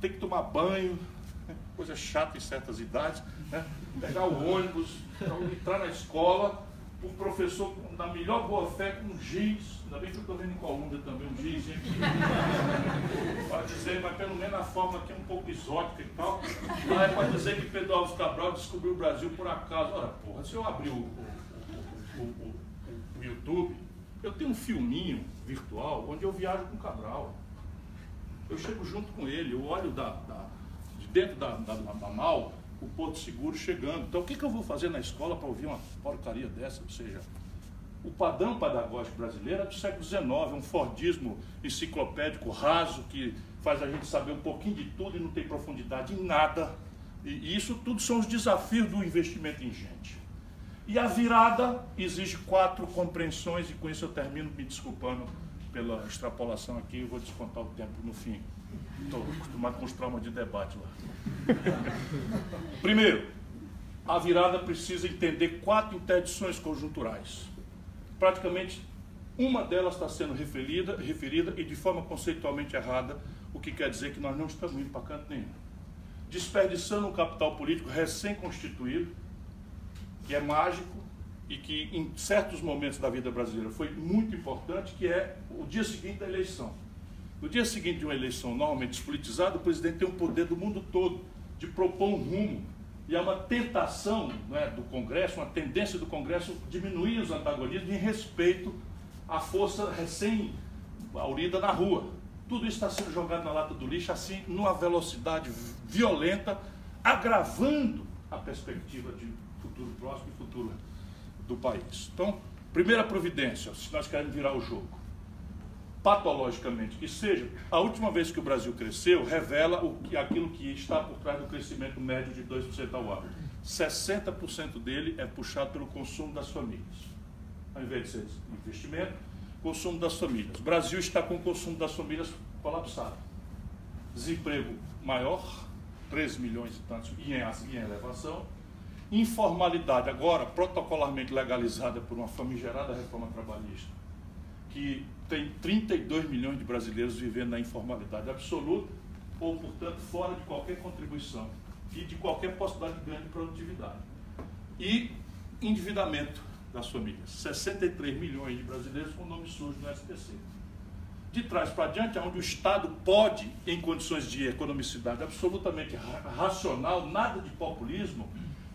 tem que tomar banho, né? coisa chata em certas idades, né? pegar o ônibus, então, entrar na escola, o professor, na melhor boa fé, com um giz, ainda bem que eu estou vendo em Colômbia também um giz, gente, para dizer, mas pelo menos a forma aqui é um pouco exótica e tal, lá é para dizer que Pedro Alves Cabral descobriu o Brasil por acaso. Ora, porra, se eu abrir o, o, o, o YouTube, eu tenho um filminho virtual onde eu viajo com o Cabral. Eu chego junto com ele, eu olho da, da de dentro da, da, da mal o Porto Seguro chegando. Então, o que, que eu vou fazer na escola para ouvir uma porcaria dessa? Ou seja, o padrão pedagógico brasileiro é do século XIX, um Fordismo enciclopédico raso que faz a gente saber um pouquinho de tudo e não tem profundidade em nada. E isso tudo são os desafios do investimento em gente. E a virada exige quatro compreensões, e com isso eu termino me desculpando pela extrapolação aqui, eu vou descontar o tempo no fim. Estou acostumado com os traumas de debate lá. Primeiro, a virada precisa entender quatro interdições conjunturais. Praticamente uma delas está sendo referida, referida e de forma conceitualmente errada, o que quer dizer que nós não estamos indo para canto nenhum. Desperdiçando um capital político recém-constituído, que é mágico e que em certos momentos da vida brasileira foi muito importante, que é o dia seguinte da eleição. No dia seguinte de uma eleição normalmente despolitizada, o presidente tem o poder do mundo todo de propor um rumo. E há uma tentação é, do Congresso, uma tendência do Congresso diminuir os antagonismos em respeito à força recém-aurida na rua. Tudo isso está sendo jogado na lata do lixo, assim, numa velocidade violenta, agravando a perspectiva de futuro próximo e futuro do país. Então, primeira providência, se nós queremos virar o jogo, patologicamente que seja, a última vez que o Brasil cresceu revela o aquilo que está por trás do crescimento médio de 2% ao ano. 60% dele é puxado pelo consumo das famílias. Ao invés de ser investimento, consumo das famílias. O Brasil está com o consumo das famílias colapsado. Desemprego maior, 13 milhões e tantos em, em elevação informalidade, agora protocolarmente legalizada por uma famigerada reforma trabalhista, que tem 32 milhões de brasileiros vivendo na informalidade absoluta, ou, portanto, fora de qualquer contribuição e de qualquer possibilidade de ganho de produtividade. E endividamento das famílias. 63 milhões de brasileiros com nome sujo no SPC. De trás para diante, onde o Estado pode, em condições de economicidade absolutamente racional, nada de populismo,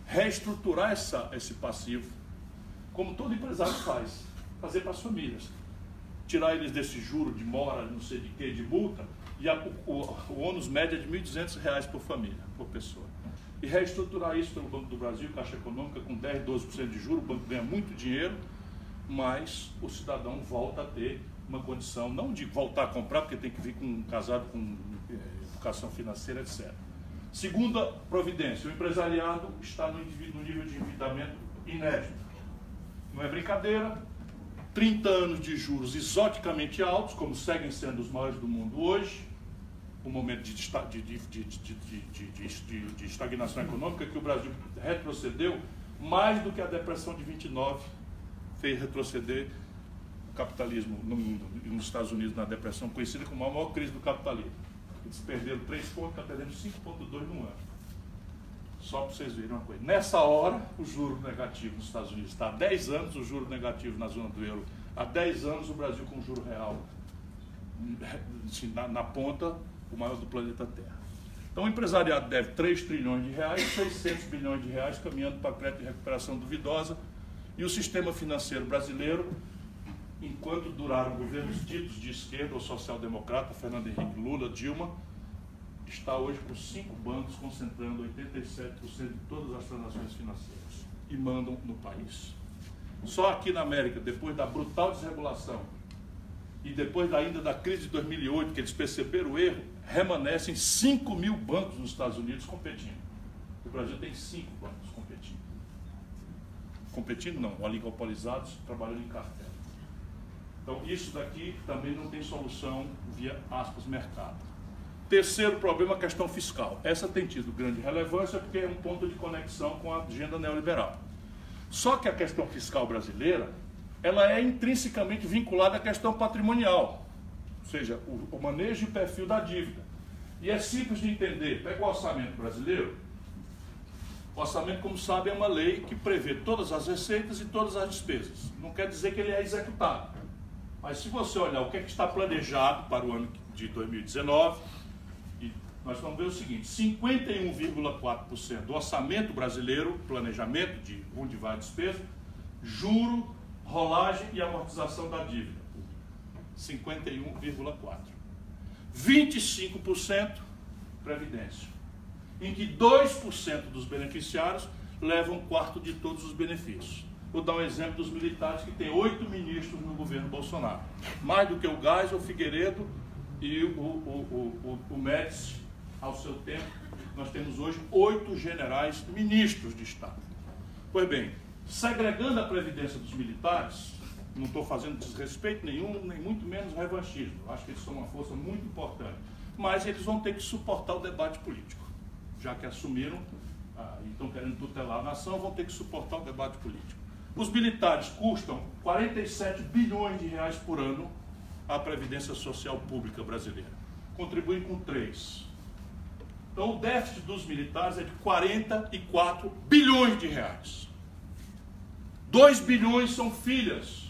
reestruturar essa, esse passivo, como todo empresário faz, fazer para as famílias. Tirar eles desse juro de mora, não sei de que, de multa, e a, o, o ônus médio é de R$ 1.200 por família, por pessoa. E reestruturar isso pelo Banco do Brasil, Caixa Econômica, com 10, 12% de juros, o banco ganha muito dinheiro, mas o cidadão volta a ter uma condição, não de voltar a comprar, porque tem que vir com casado com eh, educação financeira, etc. Segunda providência, o empresariado está no, no nível de endividamento inédito. Não é brincadeira, 30 anos de juros exoticamente altos, como seguem sendo os maiores do mundo hoje, um momento de, de, de, estagnação econômica que o Brasil retrocedeu mais do que a depressão de 29 fez retroceder o capitalismo no mundo, nos Estados Unidos, na depressão conhecida como a maior crise do capitalismo. Eles perderam 3 pontos, está perdendo 5,2 no ano. Só para vocês verem uma coisa. Nessa hora, o juro negativo nos Estados Unidos está há 10 anos, o juro negativo na zona do euro. Há 10 anos, o Brasil com juro real assim, na, na, ponta, o maior do planeta Terra. Então, o empresariado deve 3 trilhões de reais, 600 bilhões de reais, caminhando para crédito de recuperação duvidosa. E o sistema financeiro brasileiro enquanto duraram governos ditos de esquerda ou social-democrata, Fernando Henrique Lula, Dilma, está hoje com cinco bancos concentrando 87% de todas as transações financeiras e mandam no país. Só aqui na América, depois da brutal desregulação e depois ainda da crise de 2008, que eles perceberam o erro, remanescem 5 mil bancos nos Estados Unidos competindo. O Brasil tem cinco bancos competindo. Competindo não, oligopolizados, trabalhando em cartel. Então, isso daqui também não tem solução via aspas mercado. Terceiro problema, a questão fiscal. Essa tem tido grande relevância porque é um ponto de conexão com a agenda neoliberal. Só que a questão fiscal brasileira, ela é intrinsecamente vinculada à questão patrimonial, ou seja, o, manejo e perfil da dívida. E é simples de entender. Pega o orçamento brasileiro, O orçamento, como sabe, é uma lei que prevê todas as receitas e todas as despesas. Não quer dizer que ele é executado. Mas se você olhar o que, é que está planejado para o ano de 2019, nós vamos ver o seguinte: 51,4% do orçamento brasileiro, planejamento de onde vai a despesa, juro, rolagem e amortização da dívida. 51,4%. 25% previdência, em que 2% dos beneficiários levam um quarto de todos os benefícios. Vou dar um exemplo dos militares que tem oito ministros no governo Bolsonaro. Mais do que o Gás, o Figueiredo e o, o, o, o, o Médici ao seu tempo. Nós temos hoje oito generais ministros de Estado. Pois bem, segregando a previdência dos militares, não estou fazendo desrespeito nenhum, nem muito menos revanchismo. Acho que eles são uma força muito importante. Mas eles vão ter que suportar o debate político. Já que assumiram ah, e estão querendo tutelar a nação, vão ter que suportar o debate político. Os militares custam 47 bilhões de reais por ano à Previdência Social Pública brasileira. Contribuem com 3. Então o déficit dos militares é de 44 bilhões de reais. 2 bilhões são filhas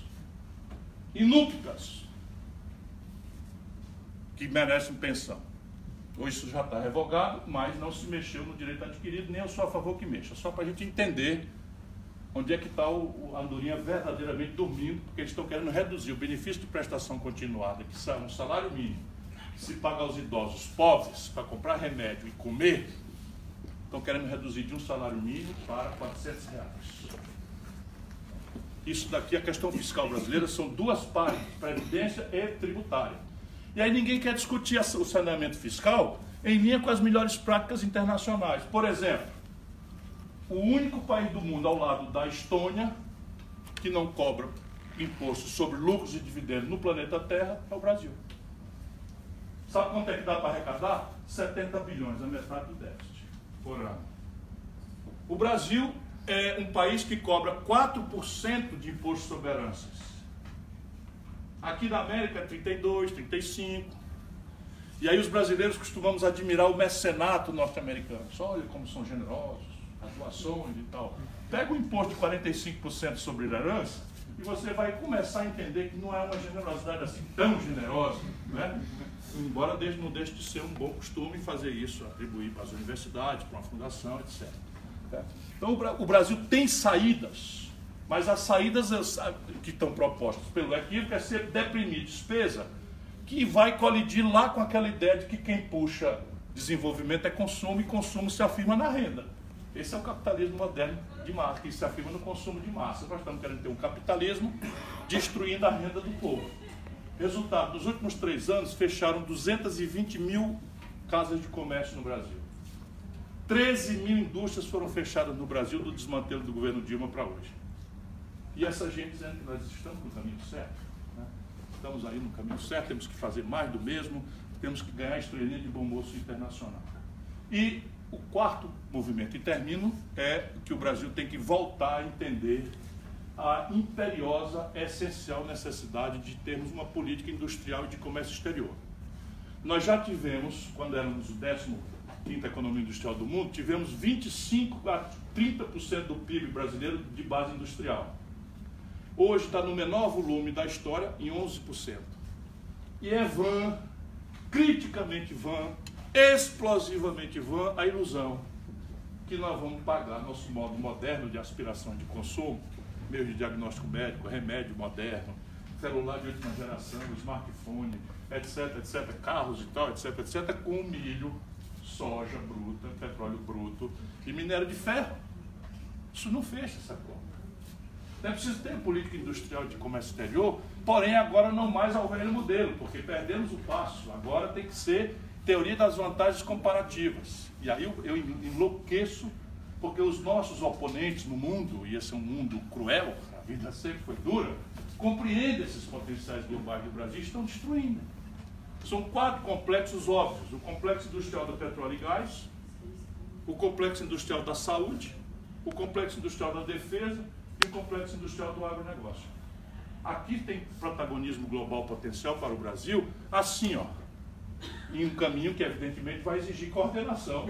inúptas que merecem pensão. Hoje isso já está revogado, mas não se mexeu no direito adquirido, nem eu sou a favor que mexa. Só para a gente entender onde é que está o Andorinha verdadeiramente dormindo, porque eles estão querendo reduzir o benefício de prestação continuada, que é um salário mínimo, se paga aos idosos pobres para comprar remédio e comer, estão querendo reduzir de um salário mínimo para 400 reais. Isso daqui, a questão fiscal brasileira, são duas partes, previdência e tributária. E aí ninguém quer discutir o saneamento fiscal em linha com as melhores práticas internacionais. Por exemplo, o único país do mundo ao lado da Estônia que não cobra imposto sobre lucros e dividendos no planeta Terra é o Brasil. Sabe quanto é que dá para arrecadar? 70 bilhões, a metade do déficit por ano. O Brasil é um país que cobra 4% de imposto sobre heranças. Aqui na América é 32, 35. E aí os brasileiros costumamos admirar o mecenato norte-americano. Olha como são generosos, as doações e tal. Pega o imposto de 45% sobre herança e você vai começar a entender que não é uma generosidade assim tão generosa, né? Embora não deixe de ser um bom costume fazer isso, atribuir para as universidades, para uma fundação, etc. Então o Brasil tem saídas, mas as saídas que estão propostas pelo equívoco é ser deprimir despesa, que vai colidir lá com aquela ideia de que quem puxa desenvolvimento é consumo e consumo se afirma na renda. Esse é o capitalismo moderno de massa, que se afirma no consumo de massa. Nós estamos querendo ter um capitalismo destruindo a renda do povo. Resultado, nos últimos três anos fecharam 220 mil casas de comércio no Brasil. 13 mil indústrias foram fechadas no Brasil do desmantelo do governo Dilma para hoje. E essa gente dizendo que nós estamos no caminho certo. Né? Estamos aí no caminho certo, temos que fazer mais do mesmo, temos que ganhar a estrelinha de bom moço internacional. E o quarto movimento, e termino, é que o Brasil tem que voltar a entender a imperiosa, essencial necessidade de termos uma política industrial e de comércio exterior. Nós já tivemos, quando éramos o décimo quinta economia industrial do mundo, tivemos 25 a 30% do PIB brasileiro de base industrial. Hoje está no menor volume da história, em 11%. E é vã, criticamente vã, explosivamente vã, a ilusão que nós vamos pagar nosso modo moderno de aspiração de consumo, meio de diagnóstico médico, remédio moderno, celular de última geração, smartphone, etc, etc, carros e tal, etc, etc, com milho soja bruta, petróleo bruto e minério de ferro. Isso não fecha essa conta. É preciso ter política industrial de comércio exterior, porém agora não mais ao velho modelo, porque perdemos o passo. Agora tem que ser teoria das vantagens comparativas. E aí eu, eu enlouqueço, porque os nossos oponentes no mundo, e esse é um mundo cruel, a vida sempre foi dura, compreendem esses potenciais globais do Brasil e estão destruindo. São quatro complexos óbvios: o complexo industrial do petróleo e gás, o complexo industrial da saúde, o complexo industrial da defesa e o complexo industrial do agronegócio. Aqui tem protagonismo global potencial para o Brasil, assim, ó, em um caminho que evidentemente vai exigir coordenação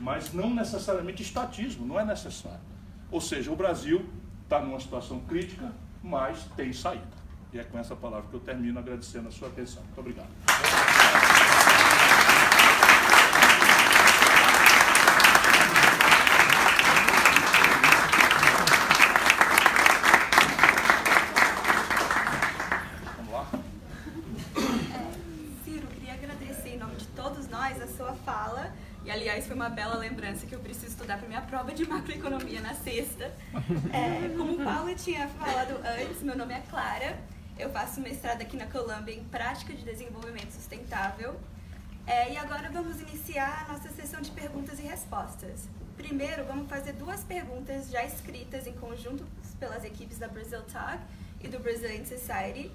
mas não necessariamente estatismo, não é necessário. Ou seja, o Brasil está numa situação crítica, mas tem saída. E é com essa palavra que eu termino agradecendo a sua atenção. Muito obrigado. Uma bela lembrança que eu preciso estudar para minha prova de macroeconomia na sexta. É, como o Paulo tinha falado antes, meu nome é Clara. Eu faço mestrado aqui na Colômbia em Prática de Desenvolvimento Sustentável. É, e agora vamos iniciar a nossa sessão de perguntas e respostas. Primeiro, vamos fazer duas perguntas já escritas em conjunto pelas equipes da Brazil Talk e do Brazilian Society.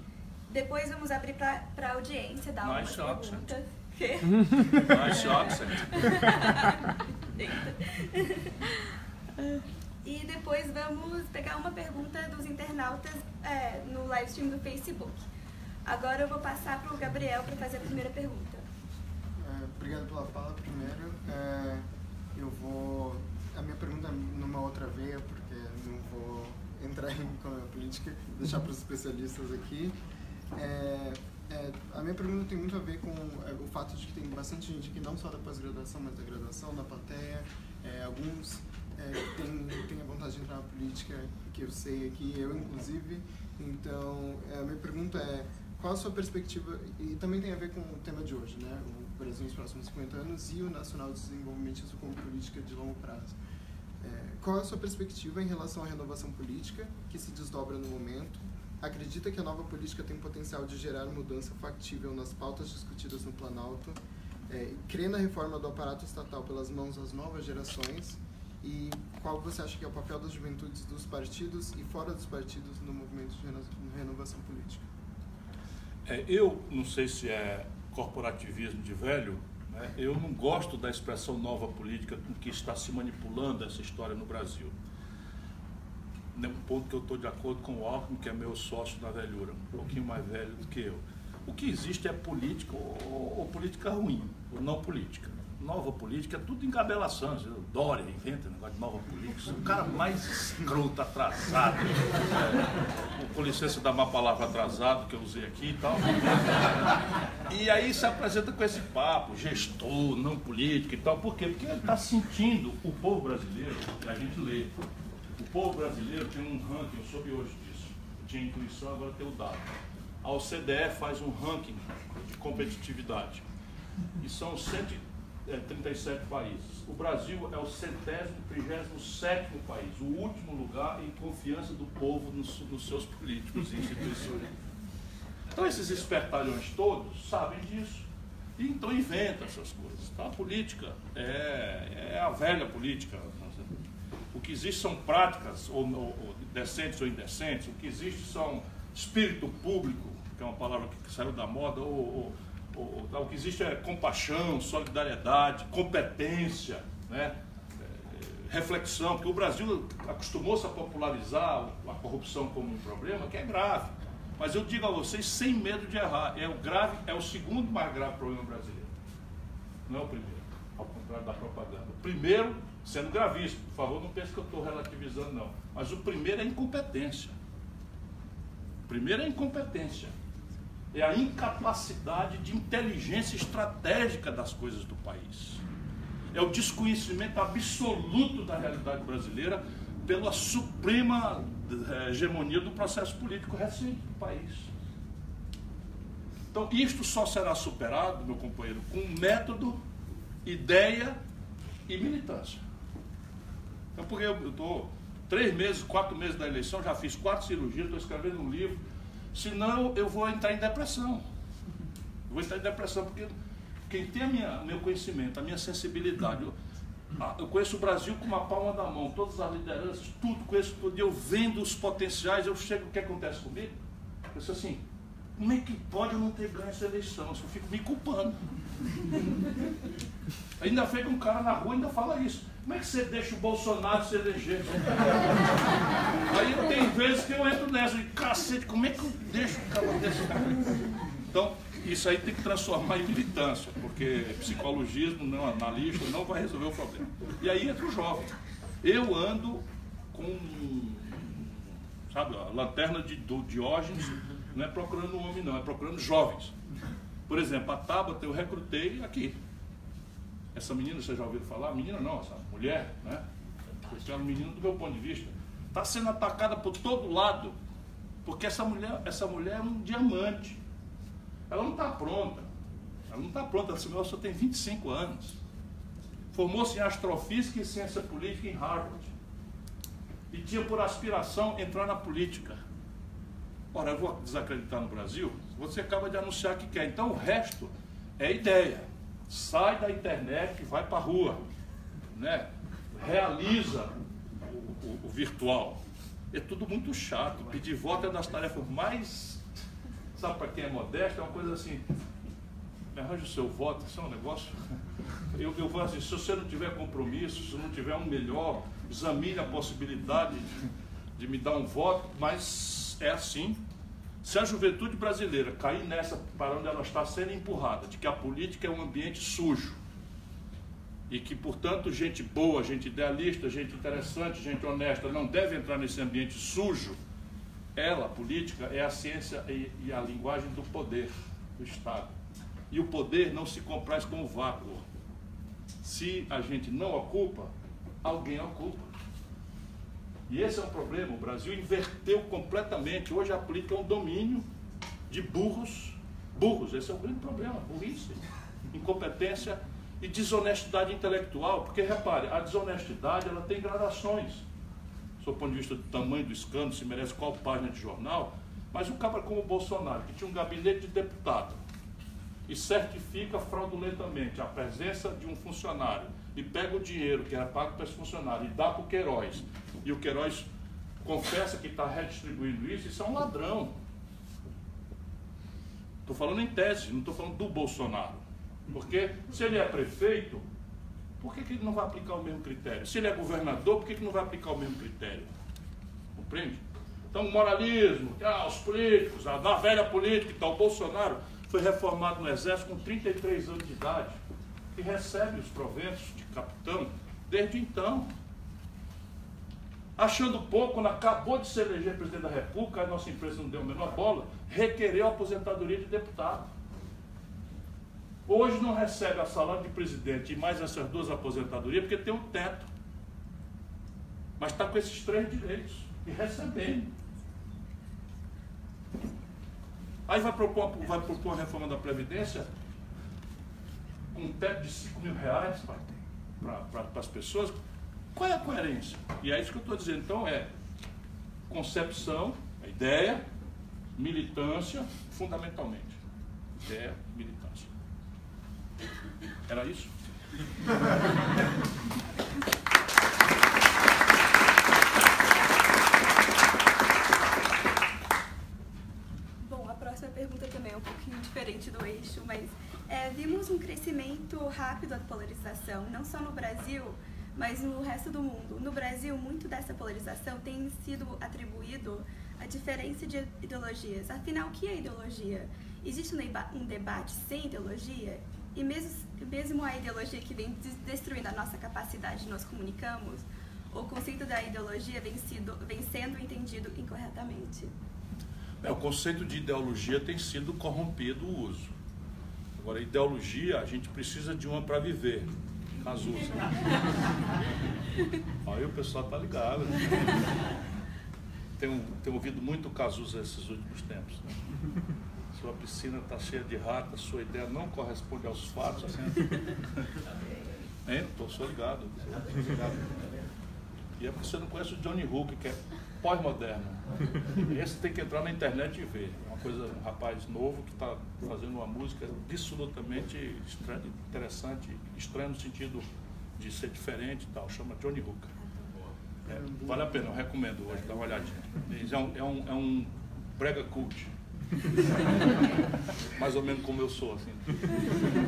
Depois vamos abrir para a audiência, dar algumas perguntas. Quê? Nice accent. e depois vamos pegar uma pergunta dos internautas é, no live stream do Facebook. Agora eu vou passar para o Gabriel para fazer a primeira pergunta. É, obrigado pela fala, primeiro. É, eu vou... A minha pergunta é numa outra veia, porque não vou entrar em política, deixar para os especialistas aqui. É, é, a minha pergunta tem muito a ver com é, o fato de que tem bastante gente aqui, não só da pós-graduação, mas da graduação, na plateia. É, alguns é, têm, têm a vontade de entrar na política, que eu sei aqui, eu inclusive. Então, é, a minha pergunta é, qual a sua perspectiva, e também tem a ver com o tema de hoje, né? o Brasil nos próximos 50 anos e o Nacional de Desenvolvimento como política de longo prazo. É, qual a sua perspectiva em relação à renovação política que se desdobra no momento acredita que a nova política tem potencial de gerar mudança factível nas pautas discutidas no Planalto, é, crê na reforma do aparato estatal pelas mãos das novas gerações e qual você acha que é o papel das juventudes dos partidos e fora dos partidos no movimento de renovação política? É, eu não sei se é corporativismo de velho, né? eu não gosto da expressão nova política com que está se manipulando essa história no Brasil um ponto que eu estou de acordo com o Alckmin, que é meu sócio na velhura, um pouquinho mais velho do que eu. O que existe é política ou, ou política ruim, ou não política. Nova política é tudo engabelação. Dória inventa negócio de nova política. O cara mais escroto, atrasado. É, com licença da má palavra atrasado que eu usei aqui e tal. E aí se apresenta com esse papo, gestor, não política e tal. Por quê? Porque ele está sentindo o povo brasileiro, que a gente lê, o povo brasileiro tem um ranking, eu soube hoje disso. Tinha intuição, agora tem o dado. A OCDE faz um ranking de competitividade. E são 137 países. O Brasil é o centésimo, trigésimo sétimo país, o último lugar em confiança do povo nos, nos seus políticos e instituições. Então esses espertalhões todos sabem disso. Então inventam essas coisas. Então, a política é, é a velha política, o que existe são práticas, ou, ou, decentes ou indecentes, o que existe são espírito público, que é uma palavra que saiu da moda, ou, ou, ou o que existe é compaixão, solidariedade, competência, né? É, reflexão, porque o Brasil acostumou-se a popularizar a corrupção como um problema que é grave. Mas eu digo a vocês sem medo de errar, é o grave, é o segundo mais grave problema brasileiro. Não é o primeiro, ao contrário da propaganda. O primeiro sendo gravíssimo. Por favor, não pense que eu estou relativizando, não. Mas o primeiro é incompetência. O primeiro é incompetência. É a incapacidade de inteligência estratégica das coisas do país. É o desconhecimento absoluto da realidade brasileira pela suprema eh, hegemonia do processo político recente do país. Então, isto só será superado, meu companheiro, com método, ideia e militância. Então, porque eu estou três meses, quatro meses da eleição, já fiz quatro cirurgias, estou escrevendo um livro. Senão eu vou entrar em depressão. Eu vou entrar em depressão, porque quem tem minha, meu conhecimento, a minha sensibilidade, eu, eu conheço o Brasil com uma palma da mão, todas as lideranças, tudo, conheço tudo, eu vendo os potenciais, eu chego, o que acontece comigo? Eu penso assim, como é que pode eu não ter ganho essa eleição? Eu fico me culpando. Ainda vem um cara na rua ainda fala isso. Como é que você deixa o Bolsonaro se eleger? Aí tem vezes que eu entro nessa e cacete, como é que eu deixo o cara desse cara? Então, isso aí tem que transformar em militância, porque psicologismo, não, analista, não vai resolver o problema. E aí entra o jovem. Eu ando com, sabe, a lanterna de, do Diógenes, não é procurando um homem não, é procurando jovens. Por exemplo, a Tabata eu recrutei aqui. Essa menina, vocês já ouviram falar? Menina não, essa mulher, né? Esse é um menino do meu ponto de vista. Está sendo atacada por todo lado. Porque essa mulher, essa mulher é um diamante. Ela não está pronta. Ela não está pronta. Essa mulher só tem 25 anos. Formou-se em astrofísica e ciência política em Harvard. E tinha por aspiração entrar na política. Ora, eu vou desacreditar no Brasil? Você acaba de anunciar que quer. Então o resto é ideia. Sai da internet e vai para a rua. Né? Realiza o, o, o virtual. É tudo muito chato. Pedir voto é das tarefas mais. Sabe para quem é modesto? É uma coisa assim. Me arranja o seu voto, isso é um negócio. Eu, eu vou assim, se você não tiver compromisso, se não tiver um melhor, examine a possibilidade de, de me dar um voto, mas é assim. Se a juventude brasileira cair nessa para onde ela está sendo empurrada, de que a política é um ambiente sujo, e que, portanto, gente boa, gente idealista, gente interessante, gente honesta não deve entrar nesse ambiente sujo, ela, a política, é a ciência e, e a linguagem do poder, do Estado. E o poder não se compraz com o vácuo. Se a gente não ocupa, alguém ocupa. E esse é um problema. O Brasil inverteu completamente. Hoje a política é um domínio de burros. Burros, esse é o grande problema. Burrice, incompetência e desonestidade intelectual. Porque, repare, a desonestidade ela tem gradações. Do ponto de vista do tamanho do escândalo, se merece qual página de jornal. Mas um cabra como o Bolsonaro, que tinha um gabinete de deputado, e certifica fraudulentamente a presença de um funcionário e pega o dinheiro que era pago para esse funcionário e dá para o Queiroz, e o Queiroz confessa que está redistribuindo isso, isso é um ladrão. Estou falando em tese, não estou falando do Bolsonaro. Porque se ele é prefeito, por que, que ele não vai aplicar o mesmo critério? Se ele é governador, por que, que não vai aplicar o mesmo critério? Compreende? Então, moralismo, ah, os políticos, a, a velha política e tal, o Bolsonaro foi reformado no Exército com 33 anos de idade e recebe os proventos de capitão desde então. Achando pouco, quando acabou de se eleger presidente da República, a nossa empresa não deu a menor bola, requereu a aposentadoria de deputado. Hoje não recebe a salário de presidente e mais essas duas aposentadorias porque tem um teto. Mas está com esses três direitos e recebendo. Aí vai propor, vai propor uma reforma da Previdência com um teto de 5 mil reais para as pessoas. Qual é a coerência? E é isso que eu estou dizendo. Então é concepção, ideia, militância, fundamentalmente. Ideia, militância. Era isso? Bom, a próxima pergunta também é um pouquinho diferente do eixo, mas é, vimos um crescimento rápido da polarização, não só no Brasil, mas no resto do mundo. No Brasil, muito dessa polarização tem sido atribuído à diferença de ideologias. Afinal, o que é ideologia? Existe um debate sem ideologia? E mesmo, mesmo a ideologia que vem destruindo a nossa capacidade de nos comunicamos, o conceito da ideologia vem, sido, vem sendo entendido incorretamente. É, o conceito de ideologia tem sido corrompido o uso. Agora, ideologia, a gente precisa de uma para viver. Cazuza. Aí o pessoal tá ligado. Né? Tenho, tenho ouvido muito Cazuza esses últimos tempos. Né? Sua piscina está cheia de ratas, sua ideia não corresponde aos fatos. Assim. Estou só ligado. E é porque você não conhece o Johnny Hook, que é pós-moderno. Esse tem que entrar na internet e ver. Coisa, um rapaz novo que está fazendo uma música absolutamente interessante, estranha no sentido de ser diferente e tal. Chama Johnny Hook. É, vale a pena, eu recomendo hoje, dá uma olhadinha. É um, é um, é um brega cult. Mais ou menos como eu sou, assim.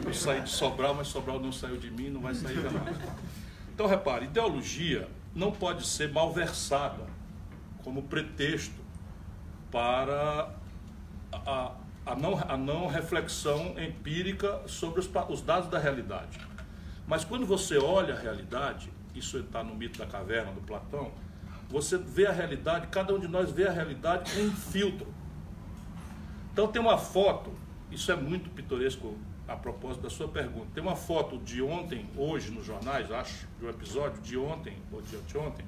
Eu saí de Sobral, mas Sobral não saiu de mim, não vai sair jamais. Então, repare, ideologia não pode ser malversada como pretexto para a, a não, a não reflexão empírica sobre os, os dados da realidade. Mas quando você olha a realidade, isso está no mito da caverna do Platão, você vê a realidade, cada um de nós vê a realidade com um filtro. Então tem uma foto, isso é muito pitoresco a propósito da sua pergunta. Tem uma foto de ontem, hoje nos jornais, acho, de um episódio de ontem ou de anteontem,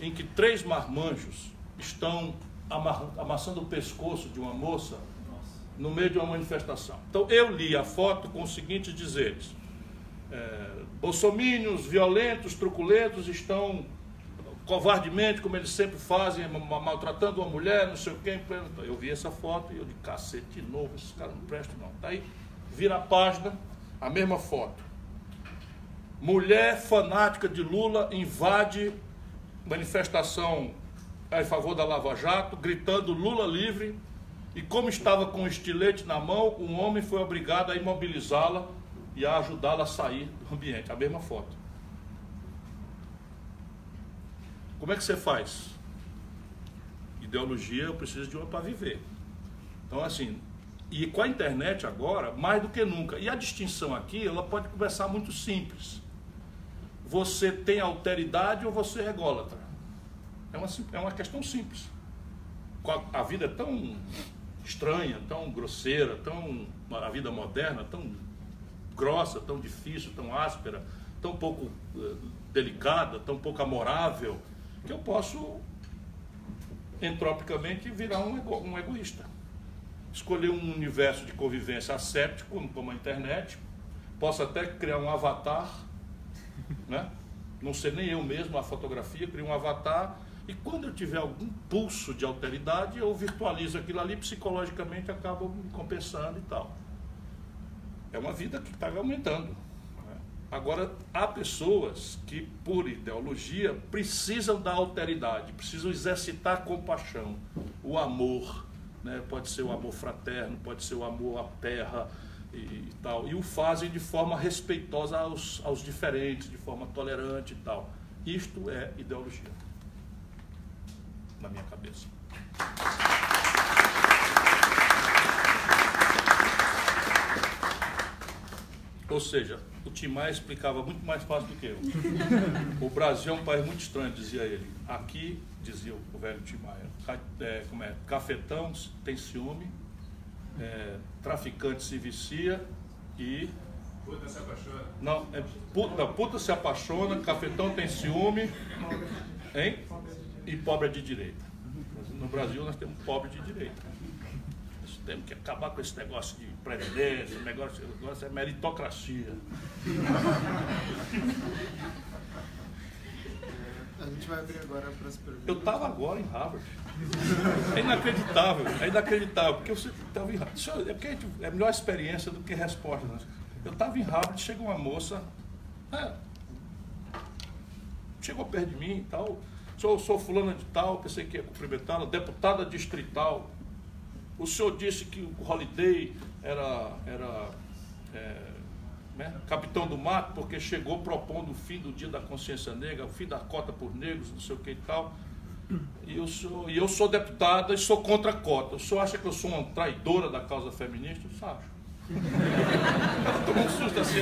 em que três marmanjos estão amassando o pescoço de uma moça no meio de uma manifestação. Então eu li a foto com os seguintes dizeres: é, bolsomínios violentos, truculentos estão covardemente, como eles sempre fazem, maltratando uma mulher, não sei o quê. Eu vi essa foto e eu de cacete de novo, esses caras não prestam não. Tá aí, vira a página, a mesma foto. Mulher fanática de Lula invade manifestação a favor da Lava Jato, gritando Lula livre, e como estava com o estilete na mão, um homem foi obrigado a imobilizá-la e a ajudá-la a sair do ambiente. A mesma foto. Como é que você faz? Ideologia, eu preciso de uma para viver. Então, assim, e com a internet agora, mais do que nunca. E a distinção aqui, ela pode começar muito simples. Você tem alteridade ou você é ególatra? É uma, é uma questão simples. A vida é tão estranha, tão grosseira, tão a vida moderna, tão grossa, tão difícil, tão áspera, tão pouco uh, delicada, tão pouco amorável, que eu posso entropicamente virar um, ego, um egoísta. Escolher um universo de convivência asséptico, como a internet, posso até criar um avatar, né? não ser nem eu mesmo a fotografia, criar um avatar e quando eu tiver algum pulso de alteridade, eu virtualizo aquilo ali, psicologicamente acabo me compensando e tal. É uma vida que está aumentando. Né? Agora, há pessoas que, por ideologia, precisam da alteridade, precisam exercitar a compaixão, o amor. Né? Pode ser o amor fraterno, pode ser o amor à terra e, e tal. E o fazem de forma respeitosa aos, aos diferentes, de forma tolerante e tal. Isto é ideologia na minha cabeça. Ou seja, o Tim Maia explicava muito mais fácil do que eu. O Brasil é um país muito estranho, dizia ele. Aqui, dizia o velho Tim Maia, é, como é, cafetão tem ciúme, é, traficante se vicia e. Puta se apaixona. Não, é, puta, puta se apaixona, cafetão tem ciúme, hein? E pobre é de direita. No Brasil nós temos pobre de direita. Nós temos que acabar com esse negócio de previdência, esse negócio, esse negócio é meritocracia. A gente vai abrir agora para as perguntas. Eu estava agora em Harvard. É inacreditável, é inacreditável, porque você estava em Harvard. É, porque é melhor experiência do que resposta. Né? Eu estava em Harvard, chegou uma moça, é, chegou perto de mim e tal Sou, sou fulana de tal, pensei que ia cumprimentá-la, deputada distrital. O senhor disse que o Holiday era, era é, né, capitão do mato porque chegou propondo o fim do dia da consciência negra, o fim da cota por negros, não sei o que e tal. E eu sou, e eu sou deputada e sou contra a cota. O senhor acha que eu sou uma traidora da causa feminista? Eu acho. Tomou um susto assim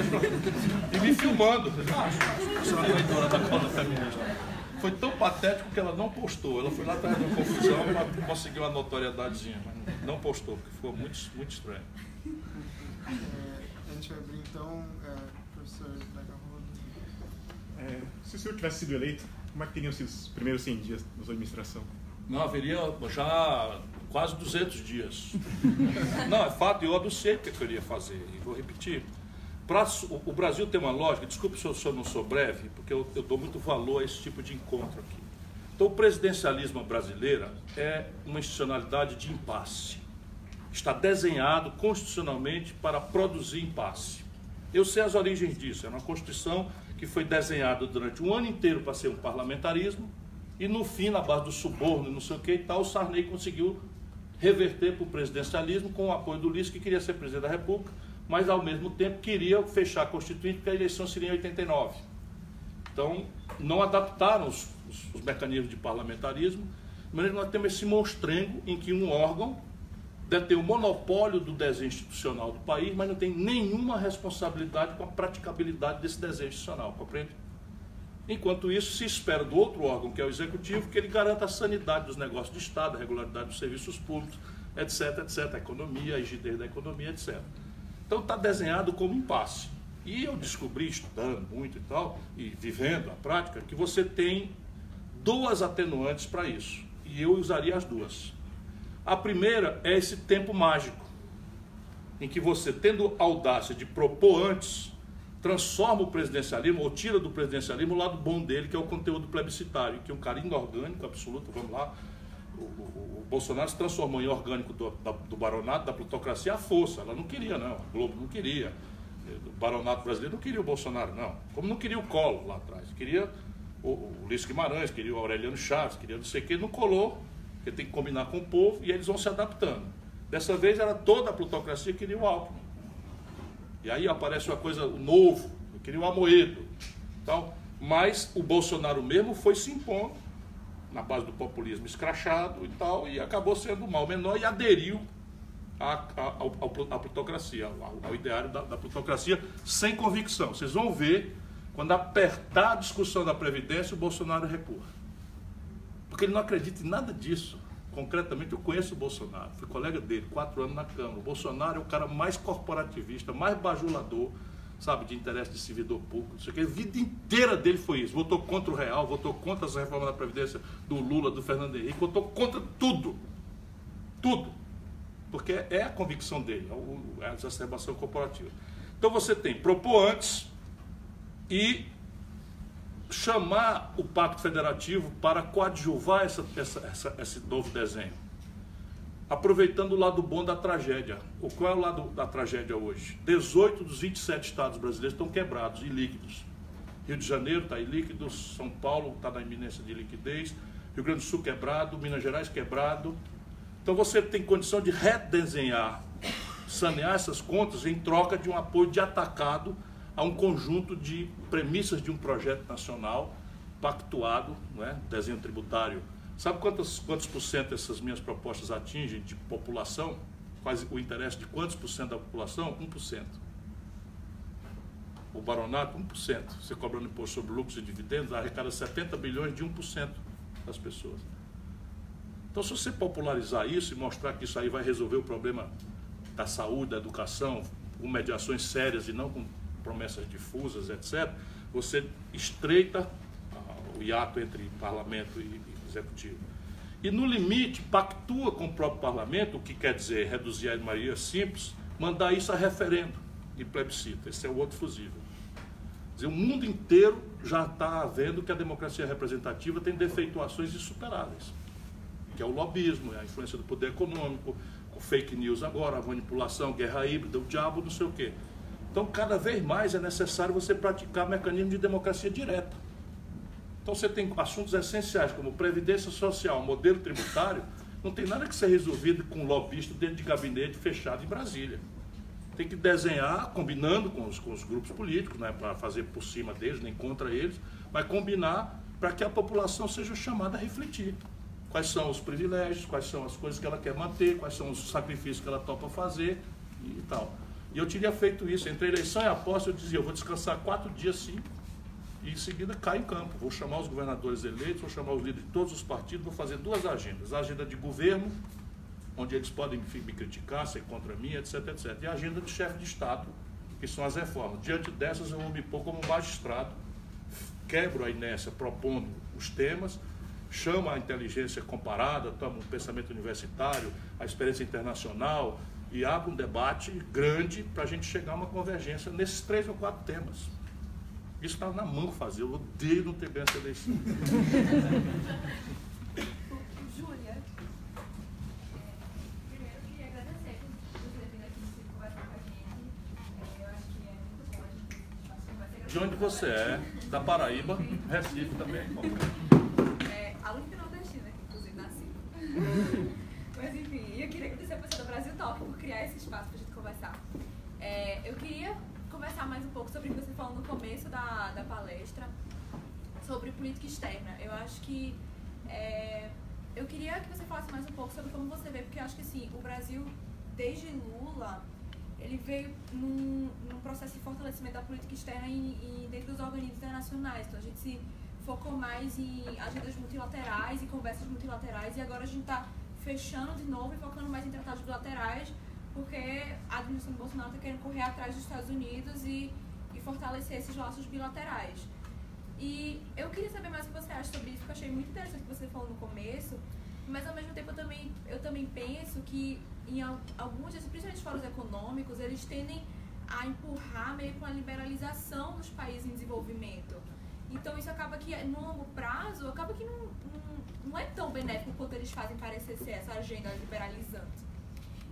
e me filmando. Acho, sou uma traidora da causa feminista foi tão patético que ela não postou. Ela foi lá atrás de uma confusão e conseguiu uma notoriedadezinha, mas não postou, porque ficou muito, muito estranho. É, a gente vai abrir então, é, professor é, Se o senhor tivesse sido eleito, como é que teriam sido os primeiros 100 dias da sua administração? Não, haveria já quase 200 dias. Não, é fato, eu anunciei o que eu iria fazer, e vou repetir. Pra, o Brasil tem uma lógica, desculpe se eu, não sou breve, porque eu, eu dou muito valor a esse tipo de encontro aqui. Então, o presidencialismo brasileiro é uma institucionalidade de impasse. Está desenhado constitucionalmente para produzir impasse. Eu sei as origens disso. É uma Constituição que foi desenhada durante um ano inteiro para ser um parlamentarismo, e no fim, na base do suborno e não sei o que e tal, o Sarney conseguiu reverter para o presidencialismo com o apoio do Ulisses, que queria ser presidente da República, mas ao mesmo tempo queria fechar a Constituinte porque a eleição seria em 89. Então, não adaptaram os, os, os mecanismos de parlamentarismo, mas nós temos esse monstrengo em que um órgão detém o monopólio do desenho institucional do país, mas não tem nenhuma responsabilidade com a praticabilidade desse desenho institucional, compreende? Enquanto isso, se espera do outro órgão, que é o executivo, que ele garanta a sanidade dos negócios de Estado, a regularidade dos serviços públicos, etc, etc, a economia, a rigidez da economia, etc. Então está desenhado como impasse. E eu descobri, estudando muito e tal, e vivendo a prática, que você tem duas atenuantes para isso. E eu usaria as duas. A primeira é esse tempo mágico, em que você, tendo audácia de propor antes, transforma o presidencialismo, ou tira do presidencialismo o lado bom dele, que é o conteúdo plebiscitário, que é um cara inorgânico absoluto, vamos lá. O, Bolsonaro se transformou em orgânico do, da, do baronato, da plutocracia, à força. Ela não queria, não. A Globo não queria. O baronato brasileiro não queria o Bolsonaro, não. Como não queria o Collor lá atrás. Queria o, o Ulisses Guimarães, queria o Aureliano Chaves, queria não sei o que, não colou, porque tem que combinar com o povo e eles vão se adaptando. Dessa vez era toda a plutocracia que queria o Alckmin. E aí aparece uma coisa novo, queria o Amoedo. Então, mas o Bolsonaro mesmo foi se impondo na base do populismo escrachado e tal, e acabou sendo o mal menor e aderiu à, à, à, à plutocracia, ao, ao ideário da, da plutocracia, sem convicção. Vocês vão ver quando apertar a discussão da Previdência, o Bolsonaro recua. Porque ele não acredita em nada disso. Concretamente, eu conheço o Bolsonaro, fui colega dele, quatro anos na Câmara. O Bolsonaro é o cara mais corporativista, mais bajulador, sabe, de interesse de servidor público. Isso aqui, a vida inteira dele foi isso. Votou contra o Real, votou contra as reformas da Previdência do Lula, do Fernando Henrique, votou contra tudo. Tudo. Porque é a convicção dele, é a exacerbação corporativa. Então você tem propor antes, e chamar o Pacto Federativo para coadjuvar essa, essa, essa, esse novo desenho. Aproveitando o lado bom da tragédia. O qual é o lado da tragédia hoje? 18 dos 27 estados brasileiros estão quebrados e líquidos. Rio de Janeiro está em líquido, São Paulo está na iminência de liquidez, Rio Grande do Sul quebrado, Minas Gerais quebrado. Então você tem condição de redesenhar, sanear essas contas em troca de um apoio de atacado a um conjunto de premissas de um projeto nacional pactuado, é? desenho tributário. Sabe quantos, quantos por cento essas minhas propostas atingem de população? Quase o interesse de quantos por cento da população? 1%. O baronato, 1%. Você cobrando imposto sobre lucros e dividendos, arrecada 70 bilhões de 1% das pessoas. Então, se você popularizar isso e mostrar que isso aí vai resolver o problema da saúde, da educação, com mediações sérias e não com promessas difusas, etc., você estreita ah, o hiato entre parlamento e executivo. E, no limite, pactua com o próprio parlamento, o que quer dizer reduzir a maioria simples, mandar isso a referendo e plebiscito. Esse é o outro fusível. Dizer, o mundo inteiro já está vendo que a democracia representativa tem defeituações insuperáveis, que é o lobismo, é a influência do poder econômico, o fake news agora, a manipulação, guerra híbrida, o diabo, não sei o quê. Então, cada vez mais é necessário você praticar mecanismo de democracia direta. Então, você tem assuntos essenciais como previdência social, modelo tributário, não tem nada que ser resolvido com lobista dentro de gabinete fechado em Brasília. Tem que desenhar, combinando com os, com os grupos políticos, não é para fazer por cima deles, nem contra eles, mas combinar para que a população seja chamada a refletir. Quais são os privilégios, quais são as coisas que ela quer manter, quais são os sacrifícios que ela topa fazer e tal. E eu teria feito isso. Entre eleição e aposta, eu dizia, eu vou descansar quatro dias sim, e em seguida caio em campo. Vou chamar os governadores eleitos, vou chamar os líderes de todos os partidos, vou fazer duas agendas. A agenda de governo, onde eles podem me criticar, ser contra mim, etc, etc. E a agenda de chefe de Estado, que são as reformas. Diante dessas, eu vou me pôr como magistrado, quebro a inércia propondo os temas, chamo a inteligência comparada, tomo o pensamento universitário, a experiência internacional, e abre um debate grande para a gente chegar a uma convergência nesses três ou quatro temas. Isso está na mão fazer, eu odeio não ter ganho essa eleição. Júlia, primeiro eu queria agradecer por você vir aqui conversar com a gente. Eu acho que é muito bom a gente conversar. De onde você é? Da Paraíba, Recife também. É, aluno nordestina, que inclusive nasci. Mas enfim, eu queria agradecer a pessoa do Brasil Talk por criar esse espaço para a gente conversar. É, eu queria conversar mais um pouco sobre o que você falou no começo da, da palestra, sobre política externa. Eu acho que é, eu queria que você falasse mais um pouco sobre como você vê, porque eu acho que assim, o Brasil, desde Lula, ele veio num, num processo de fortalecimento da política externa dentro dos organismos internacionais. Então a gente se focou mais em agendas multilaterais e conversas multilaterais e agora a gente está fechando de novo e focando mais em tratados bilaterais porque a administração Bolsonaro está querendo correr atrás dos Estados Unidos e, e fortalecer esses laços bilaterais. E eu queria saber mais o que você acha sobre isso, porque eu achei muito interessante o que você falou no começo, mas ao mesmo tempo eu também, eu também penso que em alguns desses, principalmente fóruns econômicos, eles tendem a empurrar meio com a liberalização dos países em desenvolvimento. Então isso acaba que no longo prazo, acaba que não, não, não é tão benéfico quanto eles fazem parecer ser essa agenda liberalizante.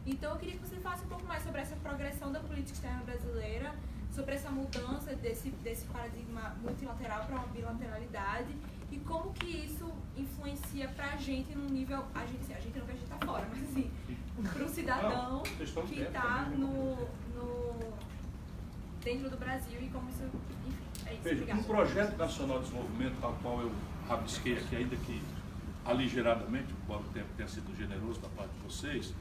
Então eu queria que você falasse um pouco mais sobre essa progressão da política externa brasileira, sobre essa mudança desse, desse paradigma multilateral para uma bilateralidade e como que isso influencia para a gente num nível, a gente, a gente não que a gente está fora, mas assim, para o cidadão que está no, no, dentro do Brasil e como isso, enfim, é isso. Veja, um projeto nacional de desenvolvimento, tal qual eu rabisquei aqui, ainda que aligeradamente, embora o tempo tenha sido generoso da parte de vocês,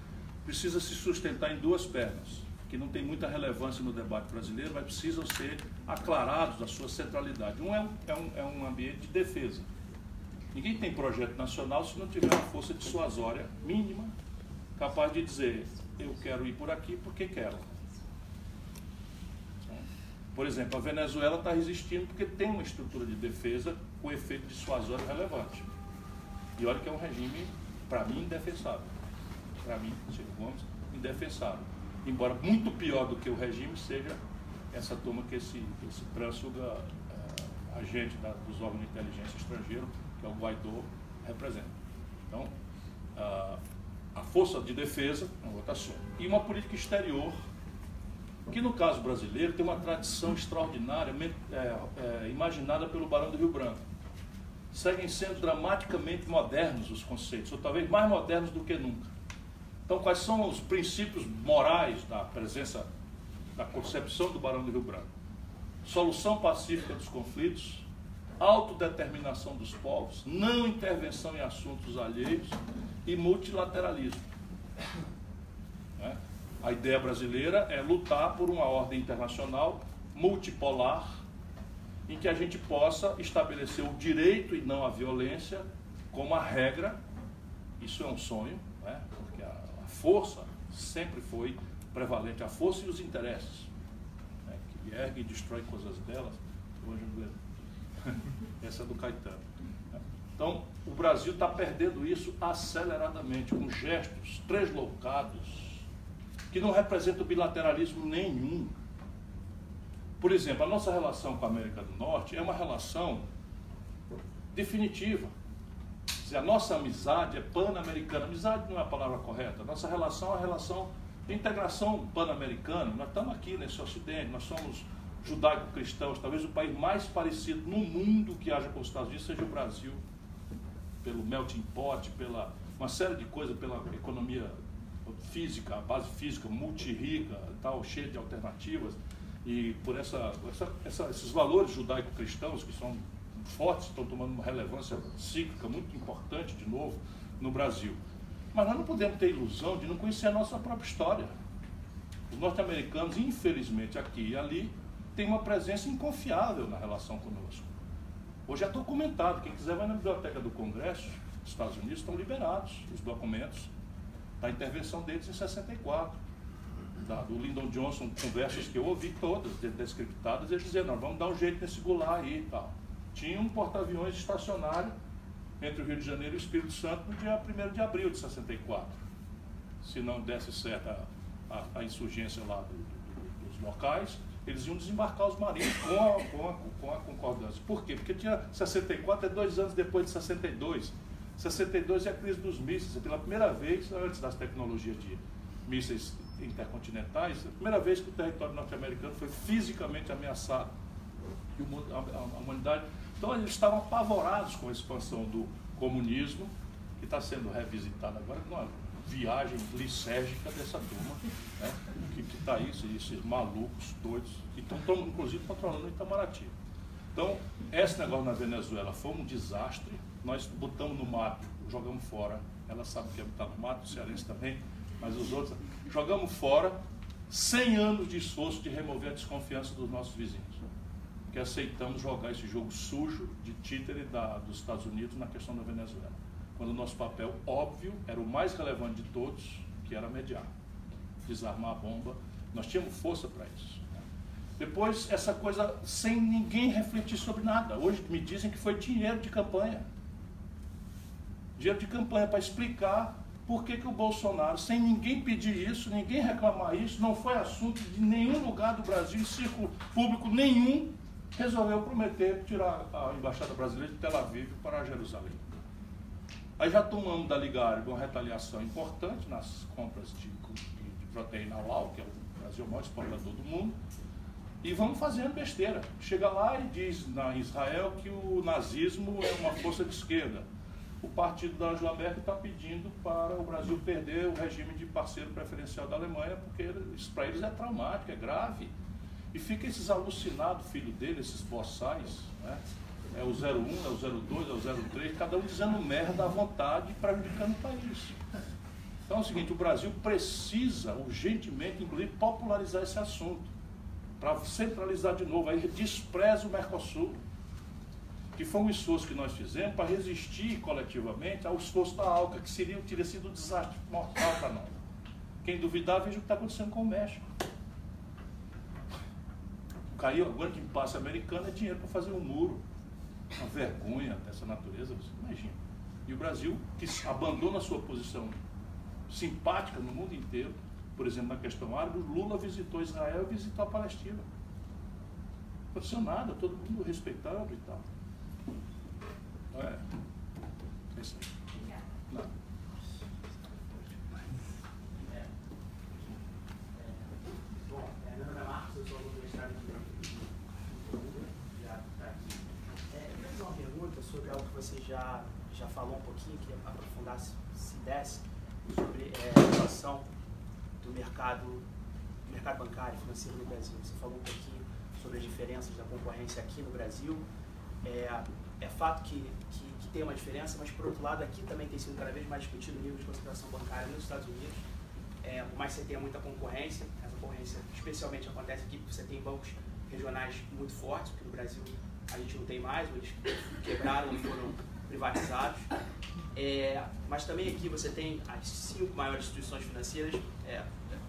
precisa se sustentar em duas pernas, que não tem muita relevância no debate brasileiro, mas precisam ser aclarados da sua centralidade. Um é um, é um, é um ambiente de defesa. Ninguém tem projeto nacional se não tiver uma força dissuasória mínima, capaz de dizer, eu quero ir por aqui porque quero. Por exemplo, a Venezuela está resistindo porque tem uma estrutura de defesa com efeito dissuasório relevante. E olha que é um regime, para mim, indefensável para mim, Ciro Gomes, indefensável. Embora muito pior do que o regime seja essa turma que esse, esse trânsfuga uh, agente da, dos órgãos de inteligência estrangeiro, que é o Guaidó, representa. Então, uh, a força de defesa é uma assunto. E uma política exterior, que no caso brasileiro tem uma tradição extraordinária, é, é, imaginada pelo Barão do Rio Branco. Seguem sendo dramaticamente modernos os conceitos, ou talvez mais modernos do que nunca. Então, quais são os princípios morais da presença, da concepção do Barão do Rio Branco? Solução pacífica dos conflitos, autodeterminação dos povos, não intervenção em assuntos alheios e multilateralismo. Né? A ideia brasileira é lutar por uma ordem internacional multipolar em que a gente possa estabelecer o direito e não a violência como a regra. Isso é um sonho, né? Força sempre foi prevalente, a força e os interesses, né, que ergue e destrói coisas delas. Hoje, essa é do Caetano. Então, o Brasil está perdendo isso aceleradamente, com gestos translocados, que não representam bilateralismo nenhum. Por exemplo, a nossa relação com a América do Norte é uma relação definitiva dizer, a nossa amizade é pan-americana. Amizade não é a palavra correta. Nossa relação é a relação de integração pan-americana. Nós estamos aqui nesse ocidente, nós somos judaico-cristãos. Talvez o país mais parecido no mundo que haja com os Estados Unidos seja o Brasil. Pelo melting pot, pela uma série de coisas, pela economia física, a base física multirrica, tal, cheia de alternativas. E por essa, essa, essa esses valores judaico-cristãos que são fortes, estão tomando uma relevância cíclica muito importante de novo no Brasil. Mas nós não podemos ter ilusão de não conhecer a nossa própria história. Os norte-americanos, infelizmente, aqui e ali, têm uma presença inconfiável na relação conosco. Hoje é documentado, quem quiser vai na biblioteca do Congresso, dos Estados Unidos estão liberados os documentos da intervenção deles em 64. Da, do Lyndon Johnson, conversas que eu ouvi todas, descriptadas, eles dizendo, nós vamos dar um jeito nesse gular aí e tal tinha um porta-aviões estacionário entre o Rio de Janeiro e o Espírito Santo no dia 1 de abril de 64. Se não desse certo a, a, insurgência lá do, do, dos locais, eles iam desembarcar os marinhos com a, com, a, com a concordância. Por quê? Porque tinha 64 é dois anos depois de 62. 62 é a crise dos mísseis. É pela primeira vez, antes das tecnologias de mísseis intercontinentais, é a primeira vez que o território norte-americano foi fisicamente ameaçado. E a, a humanidade então eles estavam apavorados com a expansão do comunismo, que está sendo revisitado agora, uma viagem lisérgica dessa turma, né? que está aí, esses malucos doidos, que estão, inclusive controlando o Itamaraty. Então, esse negócio na Venezuela foi um desastre, nós botamos no mato, jogamos fora. Ela sabe que está no mato, o cearense também, mas os outros. Jogamos fora 100 anos de esforço de remover a desconfiança dos nossos vizinhos. Que aceitamos jogar esse jogo sujo de títere da, dos Estados Unidos na questão da Venezuela. Quando o nosso papel, óbvio, era o mais relevante de todos, que era mediar, desarmar a bomba. Nós tínhamos força para isso. Depois, essa coisa sem ninguém refletir sobre nada. Hoje me dizem que foi dinheiro de campanha. Dinheiro de campanha para explicar por que, que o Bolsonaro, sem ninguém pedir isso, ninguém reclamar isso, não foi assunto de nenhum lugar do Brasil, em círculo público nenhum, resolveu prometer tirar a embaixada brasileira de Tel Aviv para Jerusalém. Aí já tomamos da Ligare uma retaliação importante nas compras de, de, de proteína halal, que é o Brasil maior exportador do mundo, e vamos fazendo besteira. Chega lá e diz na Israel que o nazismo é uma força de esquerda. O partido da Angela Merkel está pedindo para o Brasil perder o regime de parceiro preferencial da Alemanha, porque para eles é traumático, é grave. E fica esses alucinados, filho dele, esses boçais, né? é o 01, é o 02, é o 03, cada um dizendo merda à vontade, prejudicando o país. Então é o seguinte, o Brasil precisa urgentemente, inclusive, popularizar esse assunto, para centralizar de novo, aí despreza o Mercosul, que foi um esforço que nós fizemos para resistir coletivamente ao esforço da ALCA, que seria, teria sido um desastre mortal para nós. Quem duvidar, veja o que está acontecendo com o México. Caiu agora que impasse americano é dinheiro para fazer um muro. Uma vergonha dessa natureza, você imagina. E o Brasil, que abandona a sua posição simpática no mundo inteiro, por exemplo, na questão árabe, Lula visitou Israel e visitou a Palestina. Aconteceu nada, todo mundo respeitando e tal. É. É isso aí. Nada. Bom, é, meu nome é Marcos, eu sou aluno do mestrado de Direito. Já está aqui. É, eu queria fazer uma pergunta sobre algo que você já, já falou um pouquinho, queria aprofundar sobre é, a situação do mercado, do mercado bancário e financeiro no Brasil. Você falou um pouquinho sobre as diferenças da concorrência aqui no Brasil. É, é fato que, que, que tem uma diferença, mas por outro lado aqui também tem sido cada vez mais discutido o nível de concentração bancária nos Estados Unidos. É, por mais que você tenha muita concorrência, essa concorrência especialmente acontece aqui porque você tem bancos regionais muito fortes, porque no Brasil a gente não tem mais, eles quebraram ou foram privatizados. É, mas também aqui você tem as cinco maiores instituições financeiras é,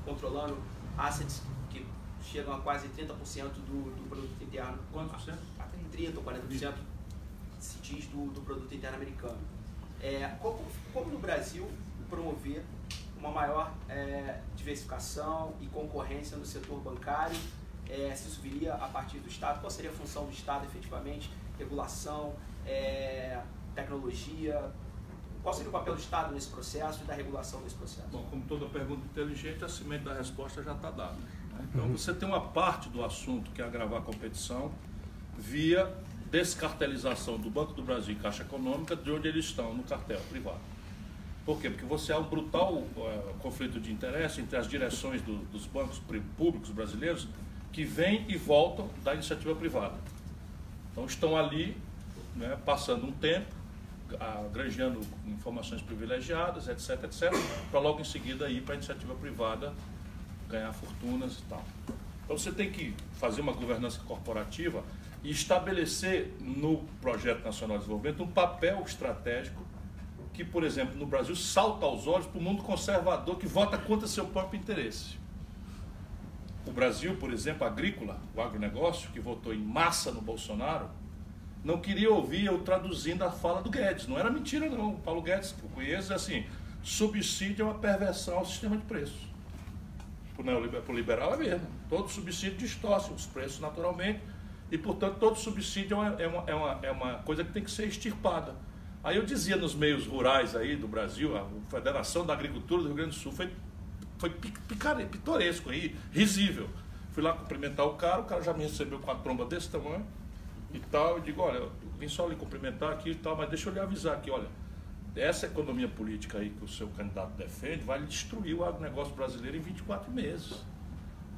controlando assets que chegam a quase 30% do, do produto interno. Quantos por cento? A 30% ou 40% se diz do, do produto interno americano. É, como, como no Brasil promover uma maior é, diversificação e concorrência no setor bancário? É, se isso viria a partir do Estado? Qual seria a função do Estado efetivamente? Regulação, é, tecnologia? Qual seria o papel do Estado nesse processo e da regulação desse processo? Bom, como toda pergunta inteligente, a semente da resposta já está dada. né? Então, você tem uma parte do assunto que é agravar a competição via descartelização do Banco do Brasil e Caixa Econômica de onde eles estão, no cartel privado. Por quê? Porque você há um brutal eh, conflito de interesse entre as direções do- dos bancos públicos brasileiros que vêm e voltam da iniciativa privada. Então estão ali, né, passando um tempo, granjeando informações privilegiadas, etc, etc, para logo em seguida ir para a iniciativa privada ganhar fortunas e tal. Então você tem que fazer uma governança corporativa e estabelecer no Projeto Nacional de Desenvolvimento um papel estratégico que, por exemplo, no Brasil salta aos olhos para o mundo conservador que vota contra seu próprio interesse. O Brasil, por exemplo, agrícola, o agronegócio, que votou em massa no Bolsonaro, não queria ouvir eu traduzindo a fala do Guedes. Não era mentira, não. O Paulo Guedes, que eu conheço, é assim: subsídio é uma perversão ao sistema de preços. Para o liberal é mesmo. Todo subsídio distorce os preços naturalmente e, portanto, todo subsídio é uma, é, uma, é, uma, é uma coisa que tem que ser extirpada. Aí eu dizia nos meios rurais aí do Brasil, a Federação da Agricultura do Rio Grande do Sul foi, foi pi- picare- pitoresco aí, risível. Fui lá cumprimentar o cara, o cara já me recebeu com a tromba desse tamanho e tal. Eu digo, olha, eu vim só lhe cumprimentar aqui e tal, mas deixa eu lhe avisar aqui, olha, essa economia política aí que o seu candidato defende vai destruir o agronegócio brasileiro em 24 meses.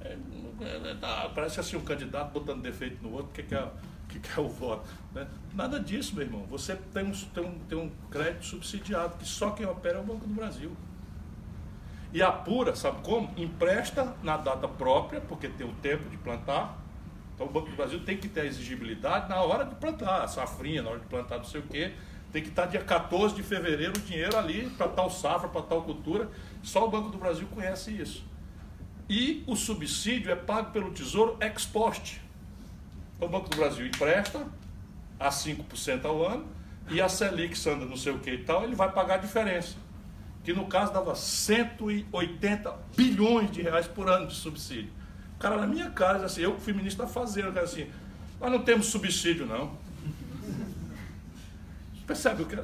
É, é, tá, parece assim um candidato botando defeito no outro, porque quer, que quer o voto. Né? Nada disso, meu irmão. Você tem um, tem, um, tem um crédito subsidiado, que só quem opera é o Banco do Brasil. E apura, sabe como? Empresta na data própria, porque tem o tempo de plantar. Então o Banco do Brasil tem que ter a exigibilidade na hora de plantar, a safrinha, na hora de plantar não sei o quê. Tem que estar dia 14 de fevereiro o dinheiro ali para tal safra, para tal cultura. Só o Banco do Brasil conhece isso. E o subsídio é pago pelo Tesouro ex post. Então o Banco do Brasil empresta a 5% ao ano e a Selic anda não sei o que e tal, ele vai pagar a diferença. Que no caso dava 180 bilhões de reais por ano de subsídio. Cara na minha casa, assim, eu fui ministro da Fazenda, cara, assim, nós não temos subsídio não. Percebe o que?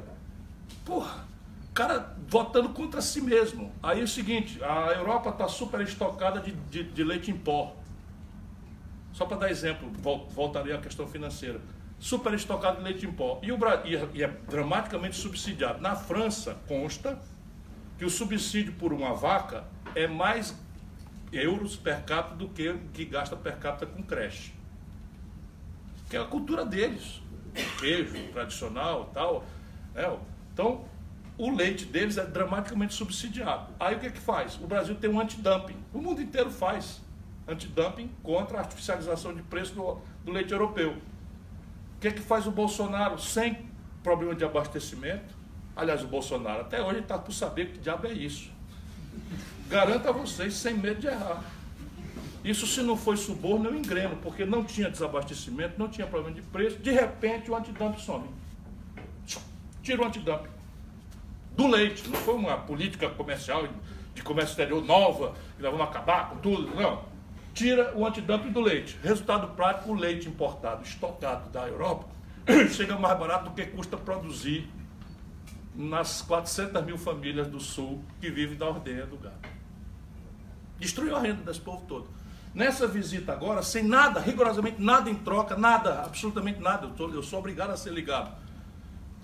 Porra, o cara votando contra si mesmo. Aí é o seguinte, a Europa está super estocada de, de, de leite em pó. Só para dar exemplo, voltaria à questão financeira. Super estocado de leite em pó. E, o, e é dramaticamente subsidiado. Na França, consta que o subsídio por uma vaca é mais euros per capita do que o que gasta per capita com creche. Que é a cultura deles. Queijo tradicional tal. É, então, o leite deles é dramaticamente subsidiado. Aí o que é que faz? O Brasil tem um antidumping. O mundo inteiro faz antidumping contra a artificialização de preço do, do leite europeu. O que é que faz o Bolsonaro sem problema de abastecimento? Aliás, o Bolsonaro até hoje está por saber que diabo é isso. Garanto a vocês, sem medo de errar. Isso se não foi suborno, eu engreno, porque não tinha desabastecimento, não tinha problema de preço. De repente, o antidumping some. Tira o antidumping. Do leite. Não foi uma política comercial, de comércio exterior nova, que nós vamos acabar com tudo. Não tira o antidumping do leite. Resultado prático, o leite importado, estocado da Europa, chega mais barato do que custa produzir nas 400 mil famílias do Sul que vivem da ordenha do gado. Destruiu a renda desse povo todo. Nessa visita agora, sem nada, rigorosamente nada em troca, nada, absolutamente nada, eu, tô, eu sou obrigado a ser ligado.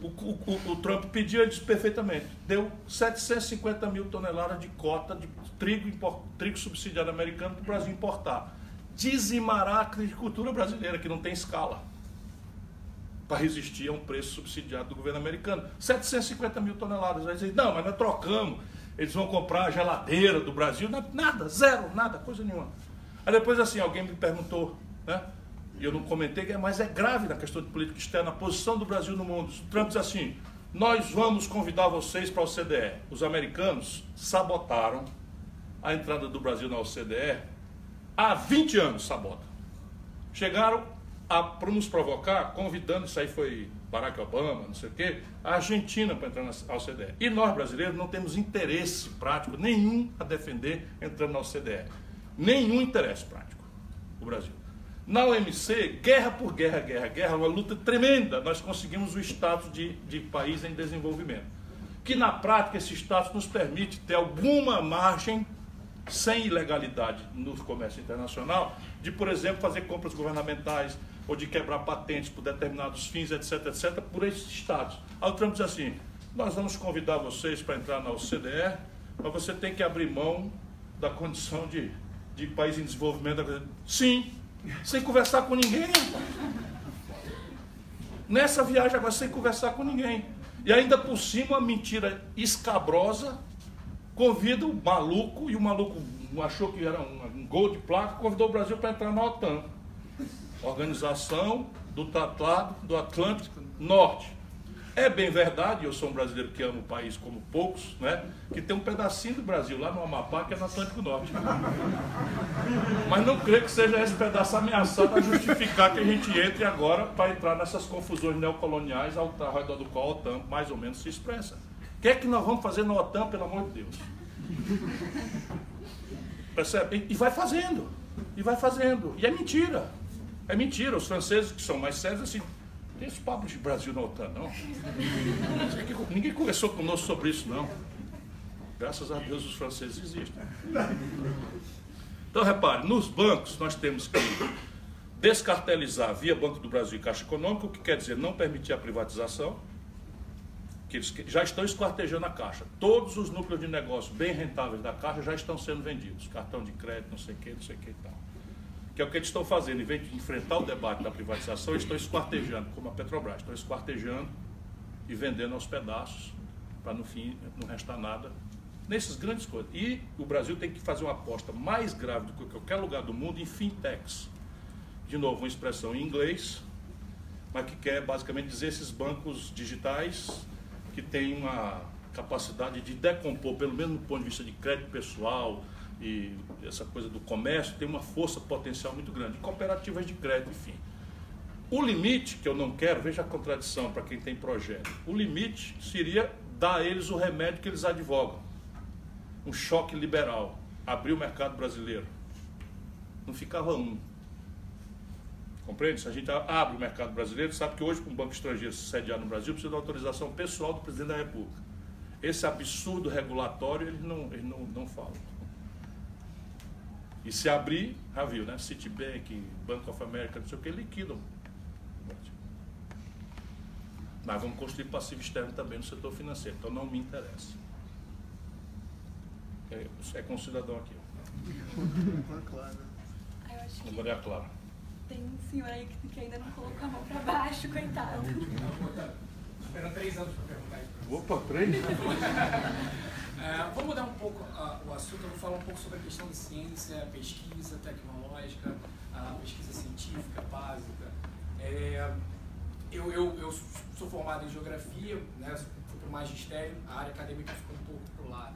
O, o, o, Trump pediu, ele disse perfeitamente, deu 750 mil toneladas de cota de trigo, trigo subsidiado americano para o Brasil importar. Dizimará a agricultura brasileira, que não tem escala, para resistir a um preço subsidiado do governo americano. 750 mil toneladas. Aí dizem, não, mas nós trocamos. Eles vão comprar a geladeira do Brasil. Nada, zero, nada, coisa nenhuma. Aí depois assim, alguém me perguntou, né? E eu não comentei, mas é grave na questão de política externa, a posição do Brasil no mundo. O Trump diz assim, nós vamos convidar vocês para a OCDE. Os americanos sabotaram a entrada do Brasil na OCDE há 20 anos sabota. Chegaram para nos provocar, convidando, isso aí foi Barack Obama, não sei o quê, a Argentina para entrar na OCDE. E nós, brasileiros, não temos interesse prático nenhum a defender entrando na OCDE. Nenhum interesse prático, o Brasil. Na OMC, guerra por guerra, guerra, guerra, uma luta tremenda, nós conseguimos o status de, de país em desenvolvimento. Que na prática esse status nos permite ter alguma margem sem ilegalidade no comércio internacional, de, por exemplo, fazer compras governamentais ou de quebrar patentes por determinados fins, etc, etc, por esses estados. Aí o Trump diz assim, nós vamos convidar vocês para entrar na OCDE, mas você tem que abrir mão da condição de, de país em desenvolvimento. Sim, sem conversar com ninguém. Nessa viagem agora, sem conversar com ninguém. E ainda por cima, uma mentira escabrosa convida o maluco, e o maluco achou que era um, um gol de placa, convidou o Brasil para entrar na OTAN. Organização do Tratado do Atlântico Norte. É bem verdade, eu sou um brasileiro que ama o país como poucos, né? Que tem um pedacinho do Brasil lá no Amapá que é no Atlântico Norte. Mas não creio que seja esse pedaço ameaçado a justificar que a gente entre agora para entrar nessas confusões neocoloniais ao redor do qual a OTAN mais ou menos se expressa que é que nós vamos fazer na OTAN, pelo amor de Deus? Percebe? E vai fazendo. E vai fazendo. E é mentira. É mentira. Os franceses que são mais sérios, assim, tem esse papo de Brasil na OTAN, não. Ninguém conversou conosco sobre isso, não. Graças a Deus os franceses existem. Então, repare, nos bancos nós temos que descartelizar via Banco do Brasil e Caixa Econômica, o que quer dizer não permitir a privatização que eles já estão esquartejando a Caixa. Todos os núcleos de negócio bem rentáveis da Caixa já estão sendo vendidos. Cartão de crédito, não sei o que, não sei o que e tal. Que é o que eles estão fazendo. Em vez de enfrentar o debate da privatização, eles estão esquartejando, como a Petrobras, estão esquartejando e vendendo aos pedaços, para no fim não restar nada nesses grandes coisas. E o Brasil tem que fazer uma aposta mais grave do que qualquer lugar do mundo em fintechs. De novo, uma expressão em inglês, mas que quer basicamente dizer esses bancos digitais que têm uma capacidade de decompor, pelo menos do ponto de vista de crédito pessoal e essa coisa do comércio, tem uma força potencial muito grande. Cooperativas de crédito, enfim. O limite, que eu não quero, veja a contradição para quem tem projeto, o limite seria dar a eles o remédio que eles advogam. Um choque liberal. Abrir o mercado brasileiro. Não ficava um. Compreende? Se a gente abre o mercado brasileiro, sabe que hoje, para um banco estrangeiro se sediar no Brasil, precisa da autorização pessoal do presidente da República. Esse absurdo regulatório, eles não, eles não, não falam. E se abrir, já viu, né? Citibank, Bank of America, não sei o que, liquidam. Mas vamos construir passivo externo também no setor financeiro, então não me interessa. É, é com o cidadão aqui. Acho que Maria Clara. tem um senhor aí que, que ainda não colocou a mão pra baixo, coitado. Esperando três anos para perguntar isso. Opa, três? É, vou mudar um pouco ah, o assunto, eu vou falar um pouco sobre a questão de ciência, pesquisa tecnológica, a pesquisa científica básica. É, eu, eu, eu sou formado em geografia, né, fui para o magistério, a área acadêmica ficou um pouco para o lado.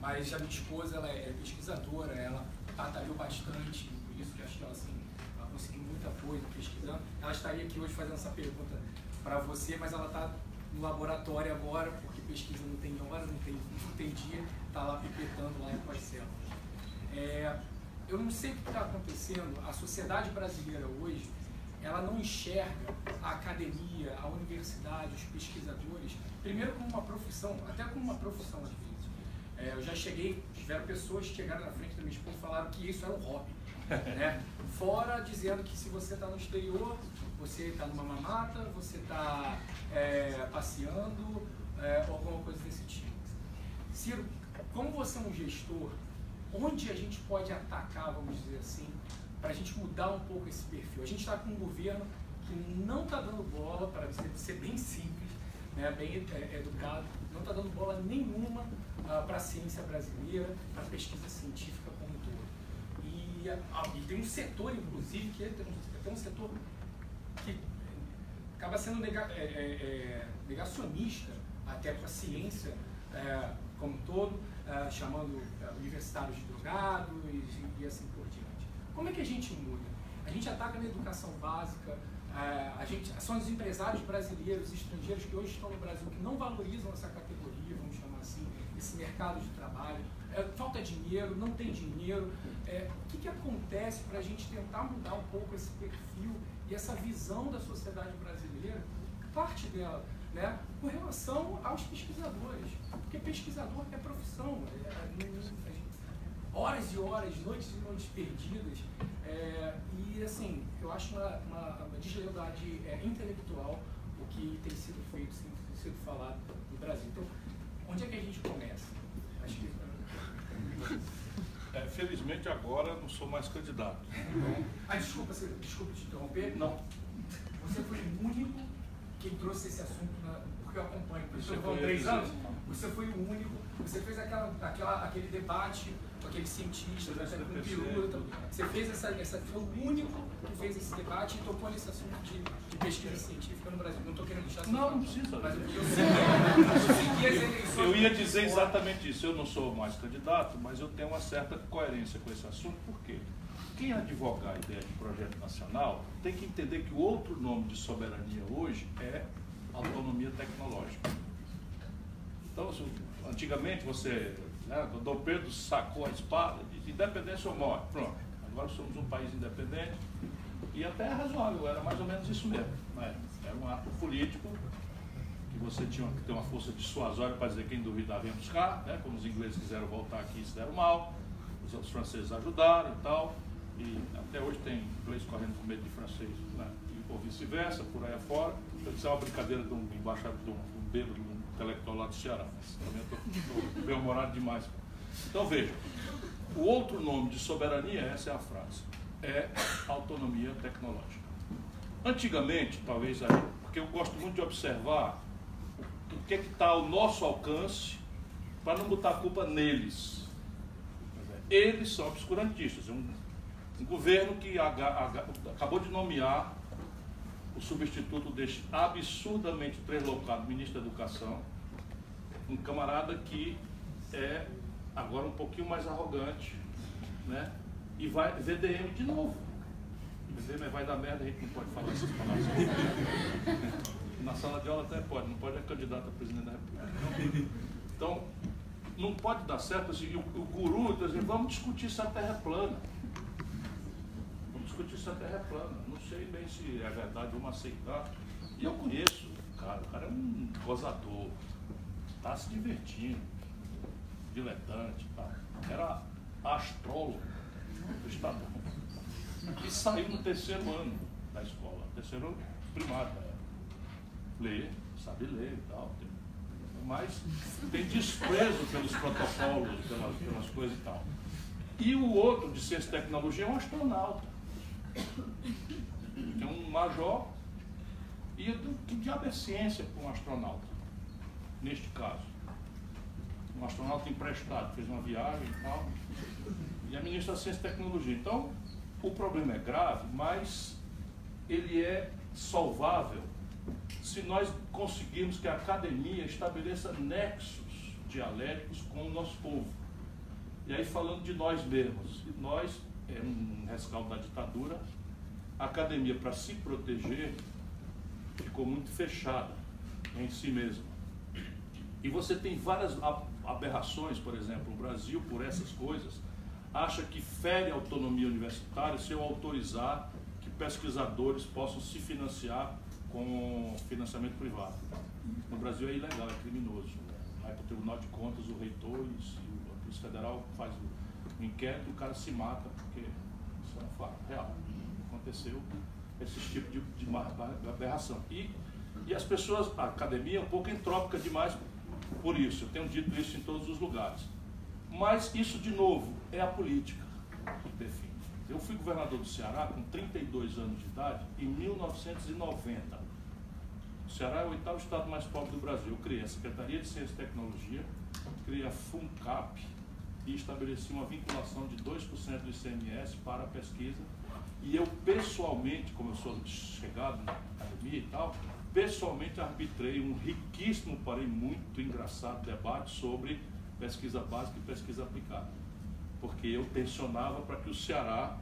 Mas a minha esposa ela é pesquisadora, ela batalhou bastante, por isso que acho que ela, assim, ela conseguiu muita coisa pesquisando. Ela estaria aqui hoje fazendo essa pergunta para você, mas ela está no laboratório agora, porque pesquisa não tem hora, não tem, não tem dia, está lá pipetando lá as células. É, eu não sei o que está acontecendo, a sociedade brasileira hoje, ela não enxerga a academia, a universidade, os pesquisadores, primeiro como uma profissão, até como uma profissão às vezes. É, eu já cheguei, tiveram pessoas que chegaram na frente da minha esposa e falaram que isso era um hobby. né? Fora dizendo que se você está no exterior, você está numa mamata, você está é, passeando, é, alguma coisa desse tipo. Ciro, como você é um gestor, onde a gente pode atacar, vamos dizer assim, para a gente mudar um pouco esse perfil? A gente está com um governo que não está dando bola, para ser, bem simples, né, bem é, educado, não está dando bola nenhuma ah, para a ciência brasileira, para a pesquisa científica como um todo. E, ah, e tem um setor, inclusive, que é, tem um, tem um setor que acaba sendo nega, é, é, é negacionista até para a ciência é, como um todo, é, chamando é, universitários de drogados e, e, assim por diante. Como é que a gente muda? A gente ataca na educação básica, a gente, são os empresários brasileiros e estrangeiros que hoje estão no Brasil que não valorizam essa categoria, vamos chamar assim, esse mercado de trabalho. falta dinheiro, não tem dinheiro. o que, que acontece para a gente tentar mudar um pouco esse perfil e essa visão da sociedade brasileira, parte dela, né, com relação aos pesquisadores. Porque pesquisador é profissão, é, é, horas e horas, noites e noites perdidas. É, e assim, eu acho uma, uma, uma deslealdade é, intelectual o que tem sido feito, tem sido falado no Brasil. Então, onde é que a gente começa? Acho que. É, felizmente agora não sou mais candidato. Ah, desculpa, desculpa te interromper. Não. Você foi o único que trouxe esse assunto, na, porque eu acompanho, por isso eu três anos. Você foi o único, você fez aquela, aquela, aquele debate com aquele cientista, com o piloto. Você fez essa, essa, foi o único que fez esse debate e tocou nesse assunto de, de pesquisa científica no Brasil. Não estou querendo deixar Não, não precisa. Mas eu, eu, eu ia dizer exatamente isso. Eu não sou mais candidato, mas eu tenho uma certa coerência com esse assunto. Por quê? Quem advogar a ideia de projeto nacional tem que entender que o outro nome de soberania hoje é autonomia tecnológica. Então, antigamente você, né, Dom Pedro sacou a espada e disse independência ou morte. Pronto, agora somos um país independente e até é razoável, era mais ou menos isso mesmo. Né? Era um ato político que você tinha que ter uma força dissuasória para dizer quem duvidar vem buscar, né? como os ingleses quiseram voltar aqui e se deram mal, os, os franceses ajudaram e tal. E até hoje tem inglês correndo com medo de francês, né? E, ou vice-versa, por aí afora. Isso é uma brincadeira de um embaixador, de um, um bêbado, de um intelectual lá do Ceará. Mas também estou bem-humorado demais. Então veja, o outro nome de soberania, essa é a frase, é autonomia tecnológica. Antigamente, talvez aí, porque eu gosto muito de observar o que é que está ao nosso alcance para não botar a culpa neles. Eles são obscurantistas. É um, um governo que acabou de nomear o substituto deste absurdamente deslocado ministro da Educação, um camarada que é agora um pouquinho mais arrogante, né? E vai VDM de novo. VDM vai dar merda, a gente não pode falar essas palavras. Na sala de aula até pode, não pode é candidato a presidente da República. Então, não pode dar certo assim, o, o guru dizendo, vamos discutir se a Terra é plana. Discutir se a Terra é plana. Não sei bem se é verdade, vamos aceitar. E eu conheço o cara, o cara é um gozador, está se divertindo, diletante, tá? era astrólogo do Estadão. E saiu no terceiro ano da escola, terceiro primário. Lê, sabe ler e tal, tem mas tem desprezo pelos protocolos, pelas, pelas coisas e tal. E o outro de ciência e tecnologia é um astronauta. Tem um major. E que diabo é ciência para um astronauta? Neste caso. Um astronauta emprestado, fez uma viagem e tal. E a ministra da Ciência e Tecnologia. Então, o problema é grave, mas ele é solvável se nós conseguirmos que a academia estabeleça nexos dialéticos com o nosso povo. E aí falando de nós mesmos, nós, é um rescaldo da ditadura, a academia, para se proteger, ficou muito fechada em si mesma. E você tem várias aberrações, por exemplo, o Brasil, por essas coisas, acha que fere a autonomia universitária se eu autorizar que pesquisadores possam se financiar com financiamento privado. No Brasil é ilegal, é criminoso. Vai para o Tribunal de Contas, o reitor e a Polícia Federal faz o inquérito o cara se mata, porque isso é um fato real. Aconteceu esse tipo de, de aberração. E, e as pessoas, a academia é um pouco entrópica demais por isso. Eu tenho dito isso em todos os lugares. Mas isso, de novo, é a política que define. Eu fui governador do Ceará com 32 anos de idade em 1990. O Ceará é o oitavo estado mais pobre do Brasil. Eu criei a Secretaria de Ciência e Tecnologia, criei a FUNCAP e estabeleci uma vinculação de 2% do ICMS para a pesquisa. E eu pessoalmente, como eu sou chegado na academia e tal, pessoalmente arbitrei um riquíssimo, porém muito engraçado debate sobre pesquisa básica e pesquisa aplicada porque eu tensionava para que o Ceará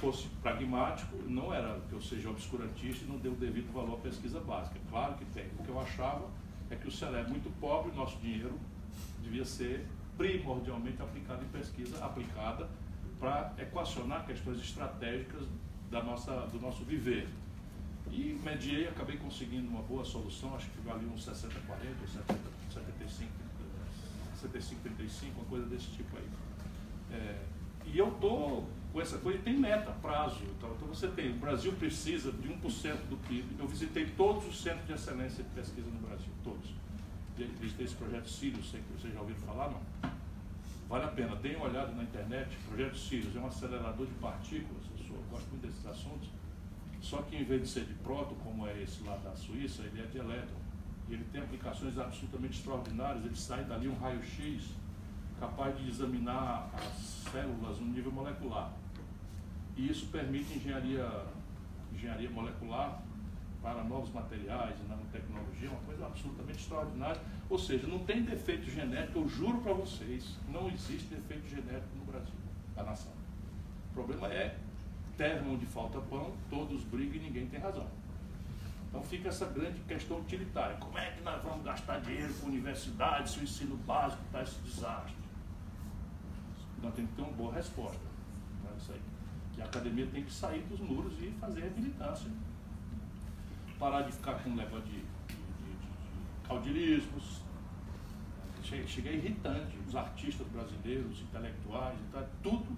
fosse pragmático, não era que eu seja obscurantista e não dê o devido valor à pesquisa básica. Claro que tem. O que eu achava é que o Ceará é muito pobre, nosso dinheiro devia ser primordialmente aplicado em pesquisa aplicada para equacionar questões estratégicas da nossa, do nosso viver. E mediei, acabei conseguindo uma boa solução, acho que valia uns 60, 40, 70, 75, 75, 35, uma coisa desse tipo aí. É, e eu estou com essa coisa, tem meta, prazo. Então, então você tem, o Brasil precisa de 1% do PIB. Eu visitei todos os centros de excelência de pesquisa no Brasil, todos. Visitei esse projeto Sirius, sei que vocês já ouviram falar, não? Vale a pena, deem uma olhada na internet. Projeto Sirius é um acelerador de partículas, eu, sou, eu gosto muito desses assuntos. Só que em vez de ser de próton, como é esse lá da Suíça, ele é de elétron. E ele tem aplicações absolutamente extraordinárias. Ele sai dali um raio-x capaz de examinar as células no nível molecular. E isso permite engenharia, engenharia molecular para novos materiais nanotecnologia, uma coisa absolutamente extraordinária. Ou seja, não tem defeito genético, eu juro para vocês, não existe defeito genético no Brasil, da nação. O problema é terra onde falta pão, todos brigam e ninguém tem razão. Então fica essa grande questão utilitária. Como é que nós vamos gastar dinheiro com universidade se o ensino básico está esse desastre? Nós temos que ter uma boa resposta para isso aí. Que a academia tem que sair dos muros e fazer a militância. Parar de ficar com leva de, de, de, caudilismos. Chega irritante. Os artistas brasileiros, os intelectuais, tá, tudo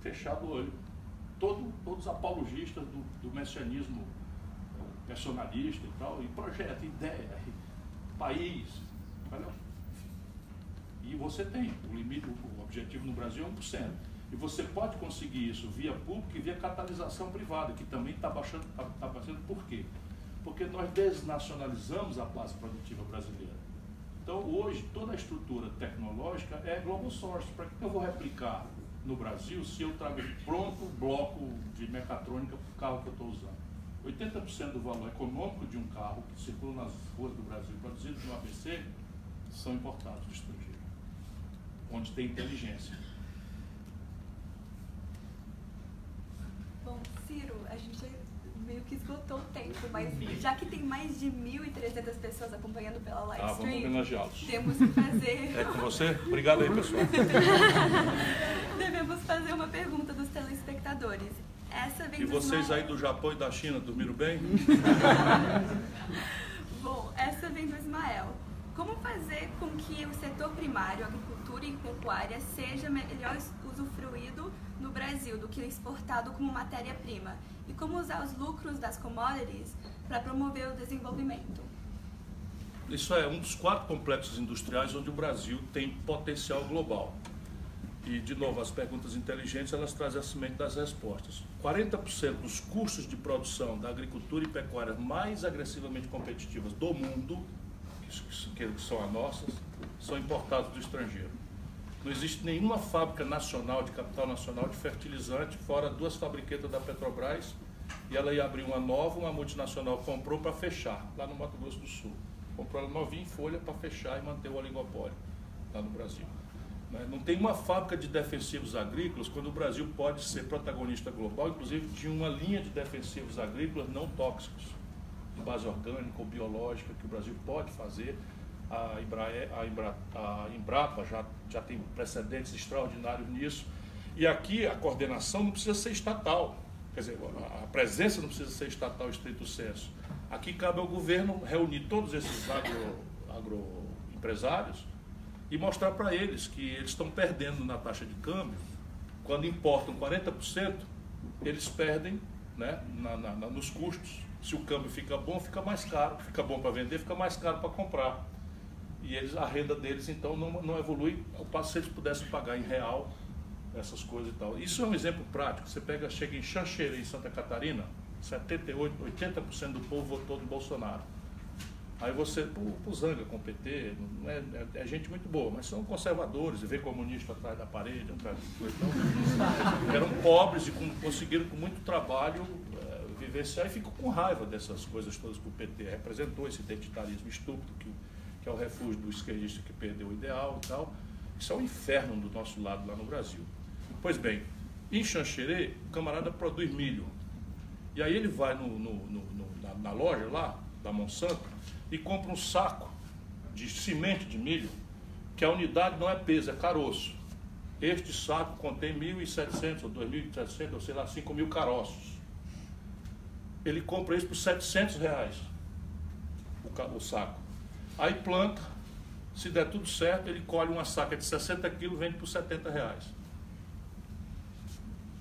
fechado o olho. Todo, todos os apologistas do, do messianismo personalista e tal, e projeto, ideia, país. E você tem, o limite, o objetivo no Brasil é 1%. E você pode conseguir isso via público e via catalisação privada, que também está baixando, está tá baixando por quê? Porque nós desnacionalizamos a base produtiva brasileira. Então, hoje, toda a estrutura tecnológica é global source. Para que eu vou replicar no Brasil se eu trago pronto bloco de mecatrônica para o carro que eu estou usando? 80% do valor econômico de um carro que circula nas ruas do Brasil, produzido no ABC, são importados do estrangeiro, onde tem inteligência. Bom, Ciro, a gente meio que esgotou o tempo, mas já que tem mais de 1.300 pessoas acompanhando pela live Ah, stream, temos que fazer... É com você? Obrigado aí, pessoal. Devemos fazer uma pergunta dos telespectadores. Essa vem E vocês Ismael. aí do Japão e da China dormiram bem? Bom, essa vem do Ismael. Como fazer com que o setor primário, agricultura e pecuária, seja melhor usufruído no Brasil do que exportado como matéria-prima? E como usar os lucros das commodities para promover o desenvolvimento? Isso é um dos quatro complexos industriais onde o Brasil tem potencial global. E, de novo, as perguntas inteligentes, elas trazem a semente das respostas. 40% dos custos de produção da agricultura e pecuária mais agressivamente competitivas do mundo, que, são as nossas, são importados do estrangeiro. Não existe nenhuma fábrica nacional, de capital nacional, de fertilizante, fora duas fabriquetas da Petrobras, e ela ia abrir uma nova, uma multinacional comprou para fechar, lá no Mato Grosso do Sul. Comprou ela novinha em folha para fechar e manter o oligopólio lá no Brasil. Né? Não tem uma fábrica de defensivos agrícolas quando o Brasil pode ser protagonista global, inclusive de uma linha de defensivos agrícolas não tóxicos, de base orgânica ou biológica, que o Brasil pode fazer. A, Embraer, a, Embra, a Embrapa já, já tem precedentes extraordinários nisso. E aqui a coordenação não precisa ser estatal, quer dizer, a presença não precisa ser estatal estrito senso. Aqui cabe ao governo reunir todos esses agro, agroempresários e mostrar para eles que eles estão perdendo na taxa de câmbio. Quando importam 40%, eles perdem né, na, na, nos custos. Se o câmbio fica bom, fica mais caro. Fica bom para vender, fica mais caro para comprar. E eles, a renda deles, então, não, não evolui. Ao passo se eles pudessem pagar em real essas coisas e tal. Isso é um exemplo prático. Você pega, chega em Xanxerê, em Santa Catarina, 78, 80% do povo votou no Bolsonaro. Aí você, o Zanga com o PT, é, é, é, gente muito boa, mas são conservadores, e vê comunista atrás da parede, atrás então, eram pobres e com, conseguiram com muito trabalho é, vivenciar e ficam com raiva dessas coisas todas que o PT representou, esse identitarismo estúpido que, que é o refúgio do esquerdista que perdeu o ideal e tal. Isso é um inferno do nosso lado lá no Brasil. Pois bem, em Xanxerê, o camarada produz milho. E aí ele vai no, no, no, na, na loja lá, da Monsanto, e compra um saco de semente de milho, que a unidade não é peso, é caroço. Este saco contém 1.700 ou 2.700 ou sei lá, 5 mil caroços. Ele compra isso por 700 reais, o, o saco. Aí planta, se der tudo certo, ele colhe uma saca de 60 quilos vende por 70 reais.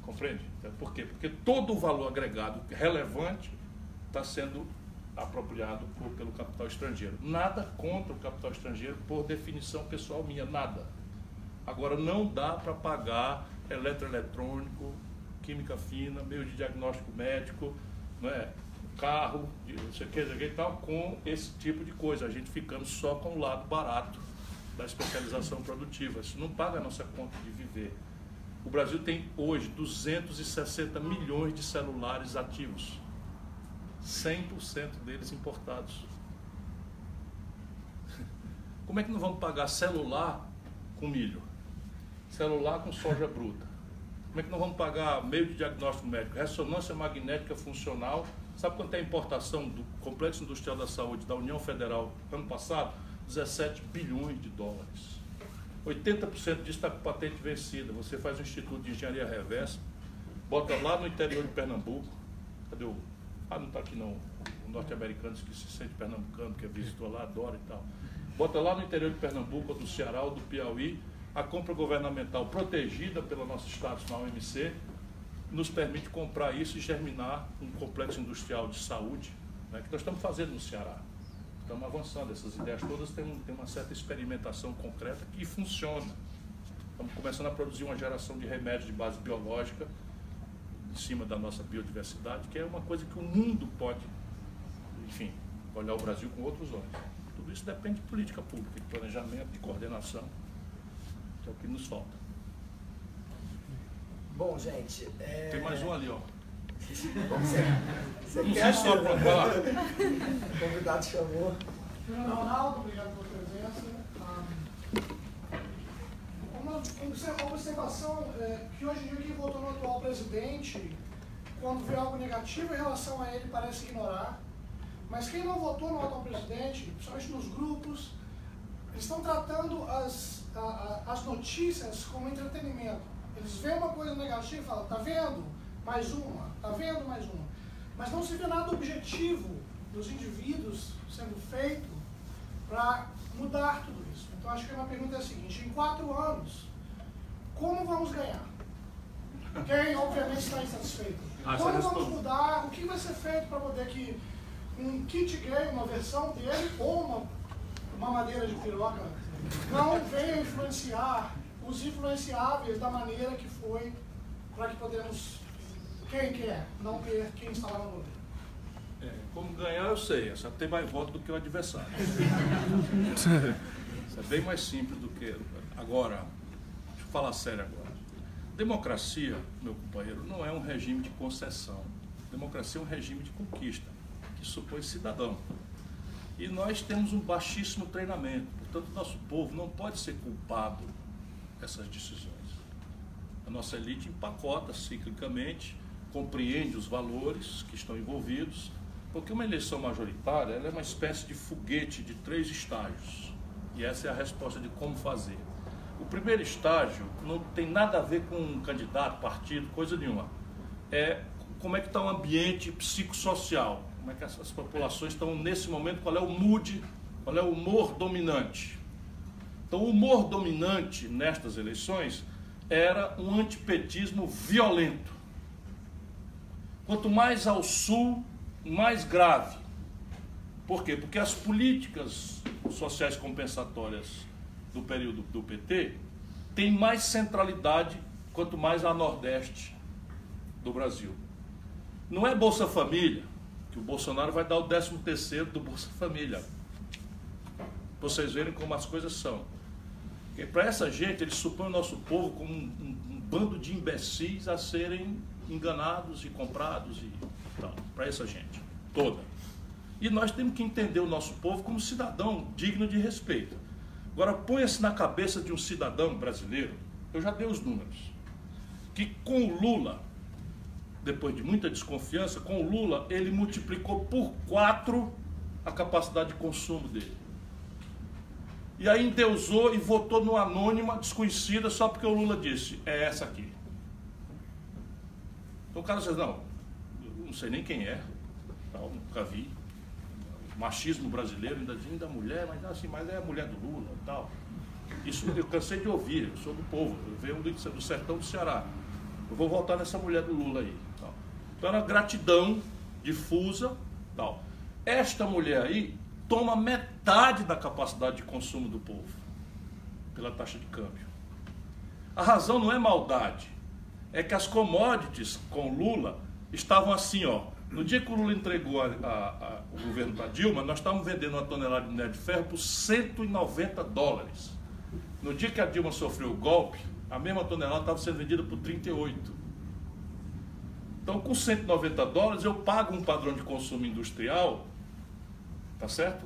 Compreende? Por quê? Porque todo o valor agregado relevante está sendo apropriado por, pelo capital estrangeiro. Nada contra o capital estrangeiro, por definição pessoal minha, nada. Agora, não dá para pagar eletroeletrônico, química fina, meio de diagnóstico médico, não é? Carro, não sei o que, e tal, com esse tipo de coisa. A gente ficando só com o lado barato da especialização produtiva. Isso não paga a nossa conta de viver. O Brasil tem hoje 260 milhões de celulares ativos. 100% deles importados. Como é que não vamos pagar celular com milho? Celular com soja bruta? Como é que não vamos pagar meio de diagnóstico médico? Ressonância magnética funcional. Sabe quanto é a importação do Complexo Industrial da Saúde da União Federal ano passado? 17 bilhões de dólares. 80% disso está com patente vencida. Você faz um instituto de engenharia reversa, bota lá no interior de Pernambuco. Cadê o ah, não está aqui não. O norte-americano que se sente pernambucano, que visitou lá, adora e tal. Bota lá no interior de Pernambuco, ou do Ceará, ou do Piauí, a compra governamental protegida pelo nosso status na OMC, nos permite comprar isso e germinar um complexo industrial de saúde, né, que nós estamos fazendo no Ceará. Estamos avançando, essas ideias todas têm, têm uma certa experimentação concreta que funciona. Estamos começando a produzir uma geração de remédios de base biológica em cima da nossa biodiversidade, que é uma coisa que o mundo pode, enfim, olhar o Brasil com outros olhos. Tudo isso depende de política pública, de planejamento, de coordenação, que é o que nos falta. Bom, gente. É... Tem mais um ali, ó. Você, você Não quer só para falar. O convidado chamou. Ronaldo, obrigado pela presença. Ah, Uma observa- observação é que hoje em dia quem votou no atual presidente, quando vê algo negativo em relação a ele, parece ignorar. Mas quem não votou no atual presidente, principalmente nos grupos, eles estão tratando as, a- a- as notícias como entretenimento. Eles veem uma coisa negativa e falam, tá vendo? Mais uma, tá vendo mais uma. Mas não se vê nada objetivo dos indivíduos sendo feito para mudar tudo isso. Então acho que a minha pergunta é a seguinte, em quatro anos, como vamos ganhar? Quem obviamente está insatisfeito. Ah, como vamos mudar? O que vai ser feito para poder que um kit gay, uma versão dele, ou uma, uma madeira de piroca, não venha influenciar os influenciáveis da maneira que foi para que podemos, quem quer, não ter quem está lá no governo. É, como ganhar eu sei, só tem mais voto do que o adversário. Isso é bem mais simples do que. Agora, deixa eu falar sério agora. Democracia, meu companheiro, não é um regime de concessão. Democracia é um regime de conquista, que supõe cidadão. E nós temos um baixíssimo treinamento. Portanto, nosso povo não pode ser culpado dessas decisões. A nossa elite empacota ciclicamente, compreende os valores que estão envolvidos, porque uma eleição majoritária é uma espécie de foguete de três estágios. E essa é a resposta de como fazer. O primeiro estágio não tem nada a ver com um candidato, partido, coisa nenhuma. É como é que está o ambiente psicossocial, como é que essas populações estão nesse momento, qual é o mood, qual é o humor dominante. Então, o humor dominante nestas eleições era um antipetismo violento. Quanto mais ao sul, mais grave. Por quê? Porque as políticas sociais compensatórias do período do PT têm mais centralidade quanto mais a nordeste do Brasil. Não é Bolsa Família, que o Bolsonaro vai dar o 13 terceiro do Bolsa Família. Pra vocês verem como as coisas são. Para essa gente, eles supõem o nosso povo como um, um- um bando de imbecis a serem enganados e comprados e tal. Para essa gente toda. E nós temos que entender o nosso povo como cidadão digno de respeito. Agora, ponha-se na cabeça de um cidadão brasileiro, eu já dei os números, que com o Lula, depois de muita desconfiança, com o Lula, ele multiplicou por quatro a capacidade de consumo dele. E aí endeusou e votou no anônima desconhecida só porque o Lula disse, é essa aqui. Então o cara diz, não, não sei nem quem é, tal, nunca vi. Machismo brasileiro, ainda dizem da mulher, mas assim, mas é a mulher do Lula tal. Isso eu cansei de ouvir, eu sou do povo, eu venho do, do sertão do Ceará. Eu vou voltar nessa mulher do Lula aí. Então era gratidão difusa. Tal. Esta mulher aí toma metade da capacidade de consumo do povo pela taxa de câmbio. A razão não é maldade, é que as commodities com Lula estavam assim, ó. No dia que o Lula entregou a- a- a- o governo para Dilma, nós estávamos vendendo uma tonelada de minério de ferro por 190 dólares. No dia que a Dilma sofreu o golpe, a mesma tonelada estava sendo vendida por 38. Então, com 190 dólares, eu pago um padrão de consumo industrial, tá certo?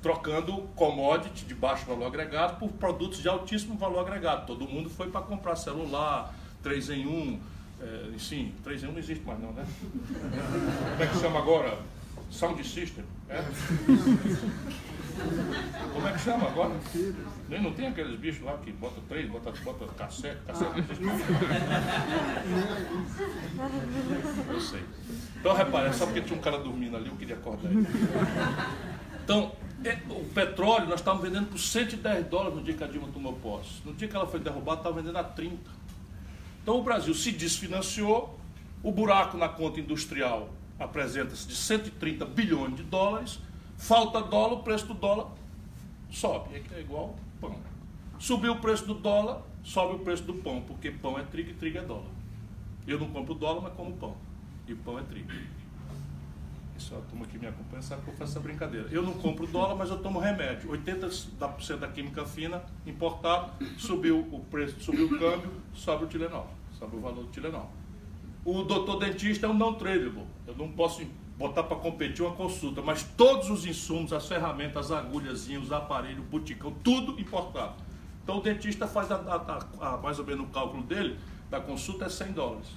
Trocando commodity de baixo valor agregado por produtos de altíssimo valor agregado. Todo mundo foi para comprar celular, 3 em 1, é, sim, 3 em 1 não existe mais não, né? Como é que chama agora? Sound System, é? Como é que chama agora? Nem não tem aqueles bichos lá que bota três, bota, bota cassete, cassete. Eu sei. Então repare, é só porque tinha um cara dormindo ali, eu queria acordar ele. Então, é, o petróleo nós estávamos vendendo por 110 dólares no dia que a Dilma tomou posse. No dia que ela foi derrubada, estava vendendo a 30. Então o Brasil se desfinanciou, o buraco na conta industrial apresenta-se de 130 bilhões de dólares, falta dólar, o preço do dólar sobe, é igual pão. Subiu o preço do dólar, sobe o preço do pão, porque pão é trigo e trigo é dólar. Eu não compro dólar, mas como pão. E pão é trigo. Isso a turma que me acompanha sabe que eu faço essa brincadeira. Eu não compro dólar, mas eu tomo remédio. 80% da química fina importado, subiu o preço, subiu o câmbio, sobe o Tilenol, sobe o valor do Tilenol. O doutor dentista é um não tradable. Eu não posso botar para competir uma consulta, mas todos os insumos, as ferramentas, as agulhas, os aparelhos, o buticão, tudo importado. Então o dentista faz a, a, a, mais ou menos o cálculo dele, da consulta é 100 dólares.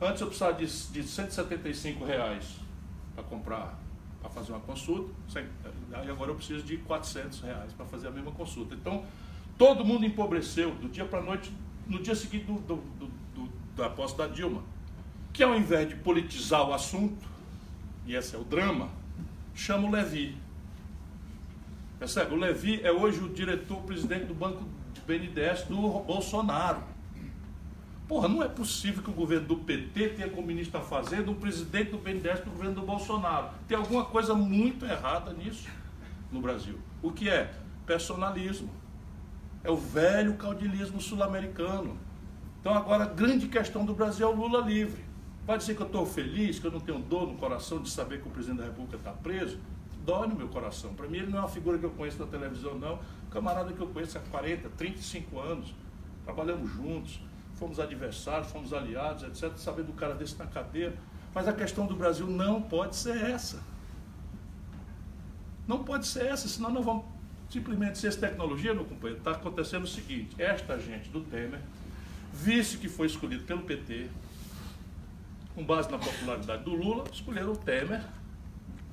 Antes eu precisava de, de 175 reais para comprar, para fazer uma consulta, aí agora eu preciso de 400 reais para fazer a mesma consulta. Então todo mundo empobreceu do dia para a noite, no dia seguinte do, do, do, da posse da Dilma, que ao invés de politizar o assunto, e esse é o drama, chama o Levi. Percebe? O Levi é hoje o diretor-presidente do Banco de BNDES do Bolsonaro. Porra, não é possível que o governo do PT tenha como ministro da Fazenda um presidente do BNDES do governo do Bolsonaro. Tem alguma coisa muito errada nisso no Brasil. O que é? Personalismo. É o velho caudilismo sul-americano. Então agora a grande questão do Brasil é o Lula livre. Vai dizer que eu estou feliz, que eu não tenho dor no coração de saber que o presidente da República está preso? Dói no meu coração. Para mim, ele não é uma figura que eu conheço na televisão, não. Camarada que eu conheço há 40, 35 anos. Trabalhamos juntos, fomos adversários, fomos aliados, etc. Saber do cara desse na cadeia. Mas a questão do Brasil não pode ser essa. Não pode ser essa, senão nós vamos simplesmente ser essa tecnologia, meu companheiro. Está acontecendo o seguinte: esta gente do Temer, vice que foi escolhido pelo PT, com base na popularidade do Lula, escolheram o Temer,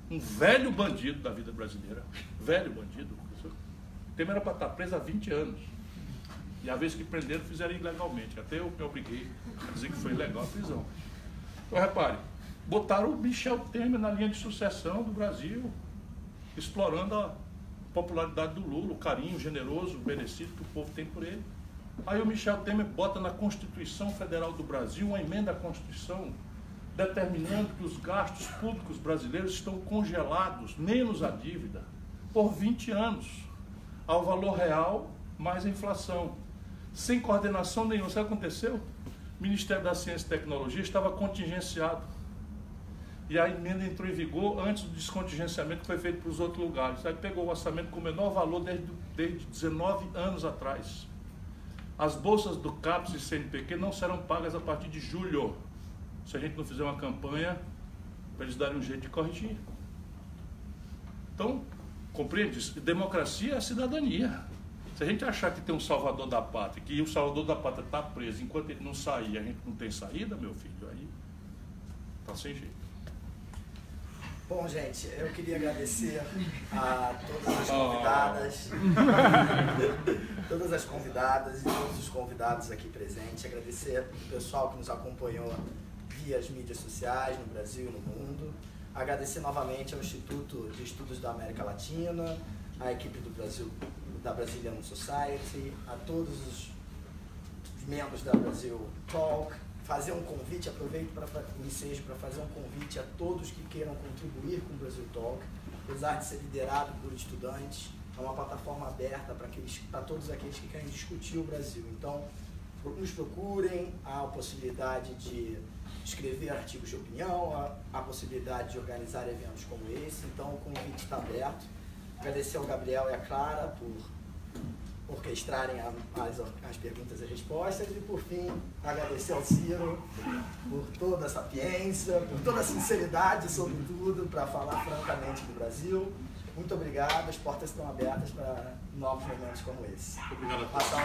um velho bandido da vida brasileira. Velho bandido. O Temer era para estar preso há 20 anos. E a vez que prenderam, fizeram ilegalmente. Até eu me obriguei a dizer que foi ilegal a prisão. Então, repare, botaram o Michel Temer na linha de sucessão do Brasil, explorando a popularidade do Lula, o carinho generoso, merecido que o povo tem por ele. Aí o Michel Temer bota na Constituição Federal do Brasil uma emenda à Constituição determinando que os gastos públicos brasileiros estão congelados, menos a dívida, por 20 anos, ao valor real mais a inflação, sem coordenação nenhuma. Sabe o que aconteceu? O Ministério da Ciência e Tecnologia estava contingenciado. E a emenda entrou em vigor antes do descontingenciamento que foi feito para os outros lugares. Aí pegou o orçamento com o menor valor desde, desde 19 anos atrás. As bolsas do CAPES e CNPq não serão pagas a partir de julho se a gente não fizer uma campanha para eles darem um jeito de corrigir. Então, compreende? Democracia é a cidadania. Se a gente achar que tem um salvador da pátria, que o salvador da pátria está preso, enquanto ele não sair, a gente não tem saída, meu filho, aí está sem jeito. Bom, gente, eu queria agradecer a todas as convidadas, todas as convidadas e todos os convidados aqui presentes. Agradecer o pessoal que nos acompanhou via as mídias sociais no Brasil e no mundo. Agradecer novamente ao Instituto de Estudos da América Latina, à equipe do Brasil, da Brazilian Society, a todos os membros da Brasil Talk, fazer um convite, aproveito para ensejo para fazer um convite a todos que queiram contribuir com o Brasil Talk, apesar de ser liderado por estudantes, é uma plataforma aberta para todos aqueles que querem discutir o Brasil. Então, nos procurem, há a possibilidade de escrever artigos de opinião, a, a possibilidade de organizar eventos como esse, então o convite está aberto. Agradecer ao Gabriel e à Clara por orquestrarem a, as, as perguntas e respostas e, por fim, agradecer ao Ciro por toda a sapiência, por toda a sinceridade, sobretudo, para falar francamente do Brasil. Muito obrigado, as portas estão abertas para novos momentos como esse. Obrigado. Passar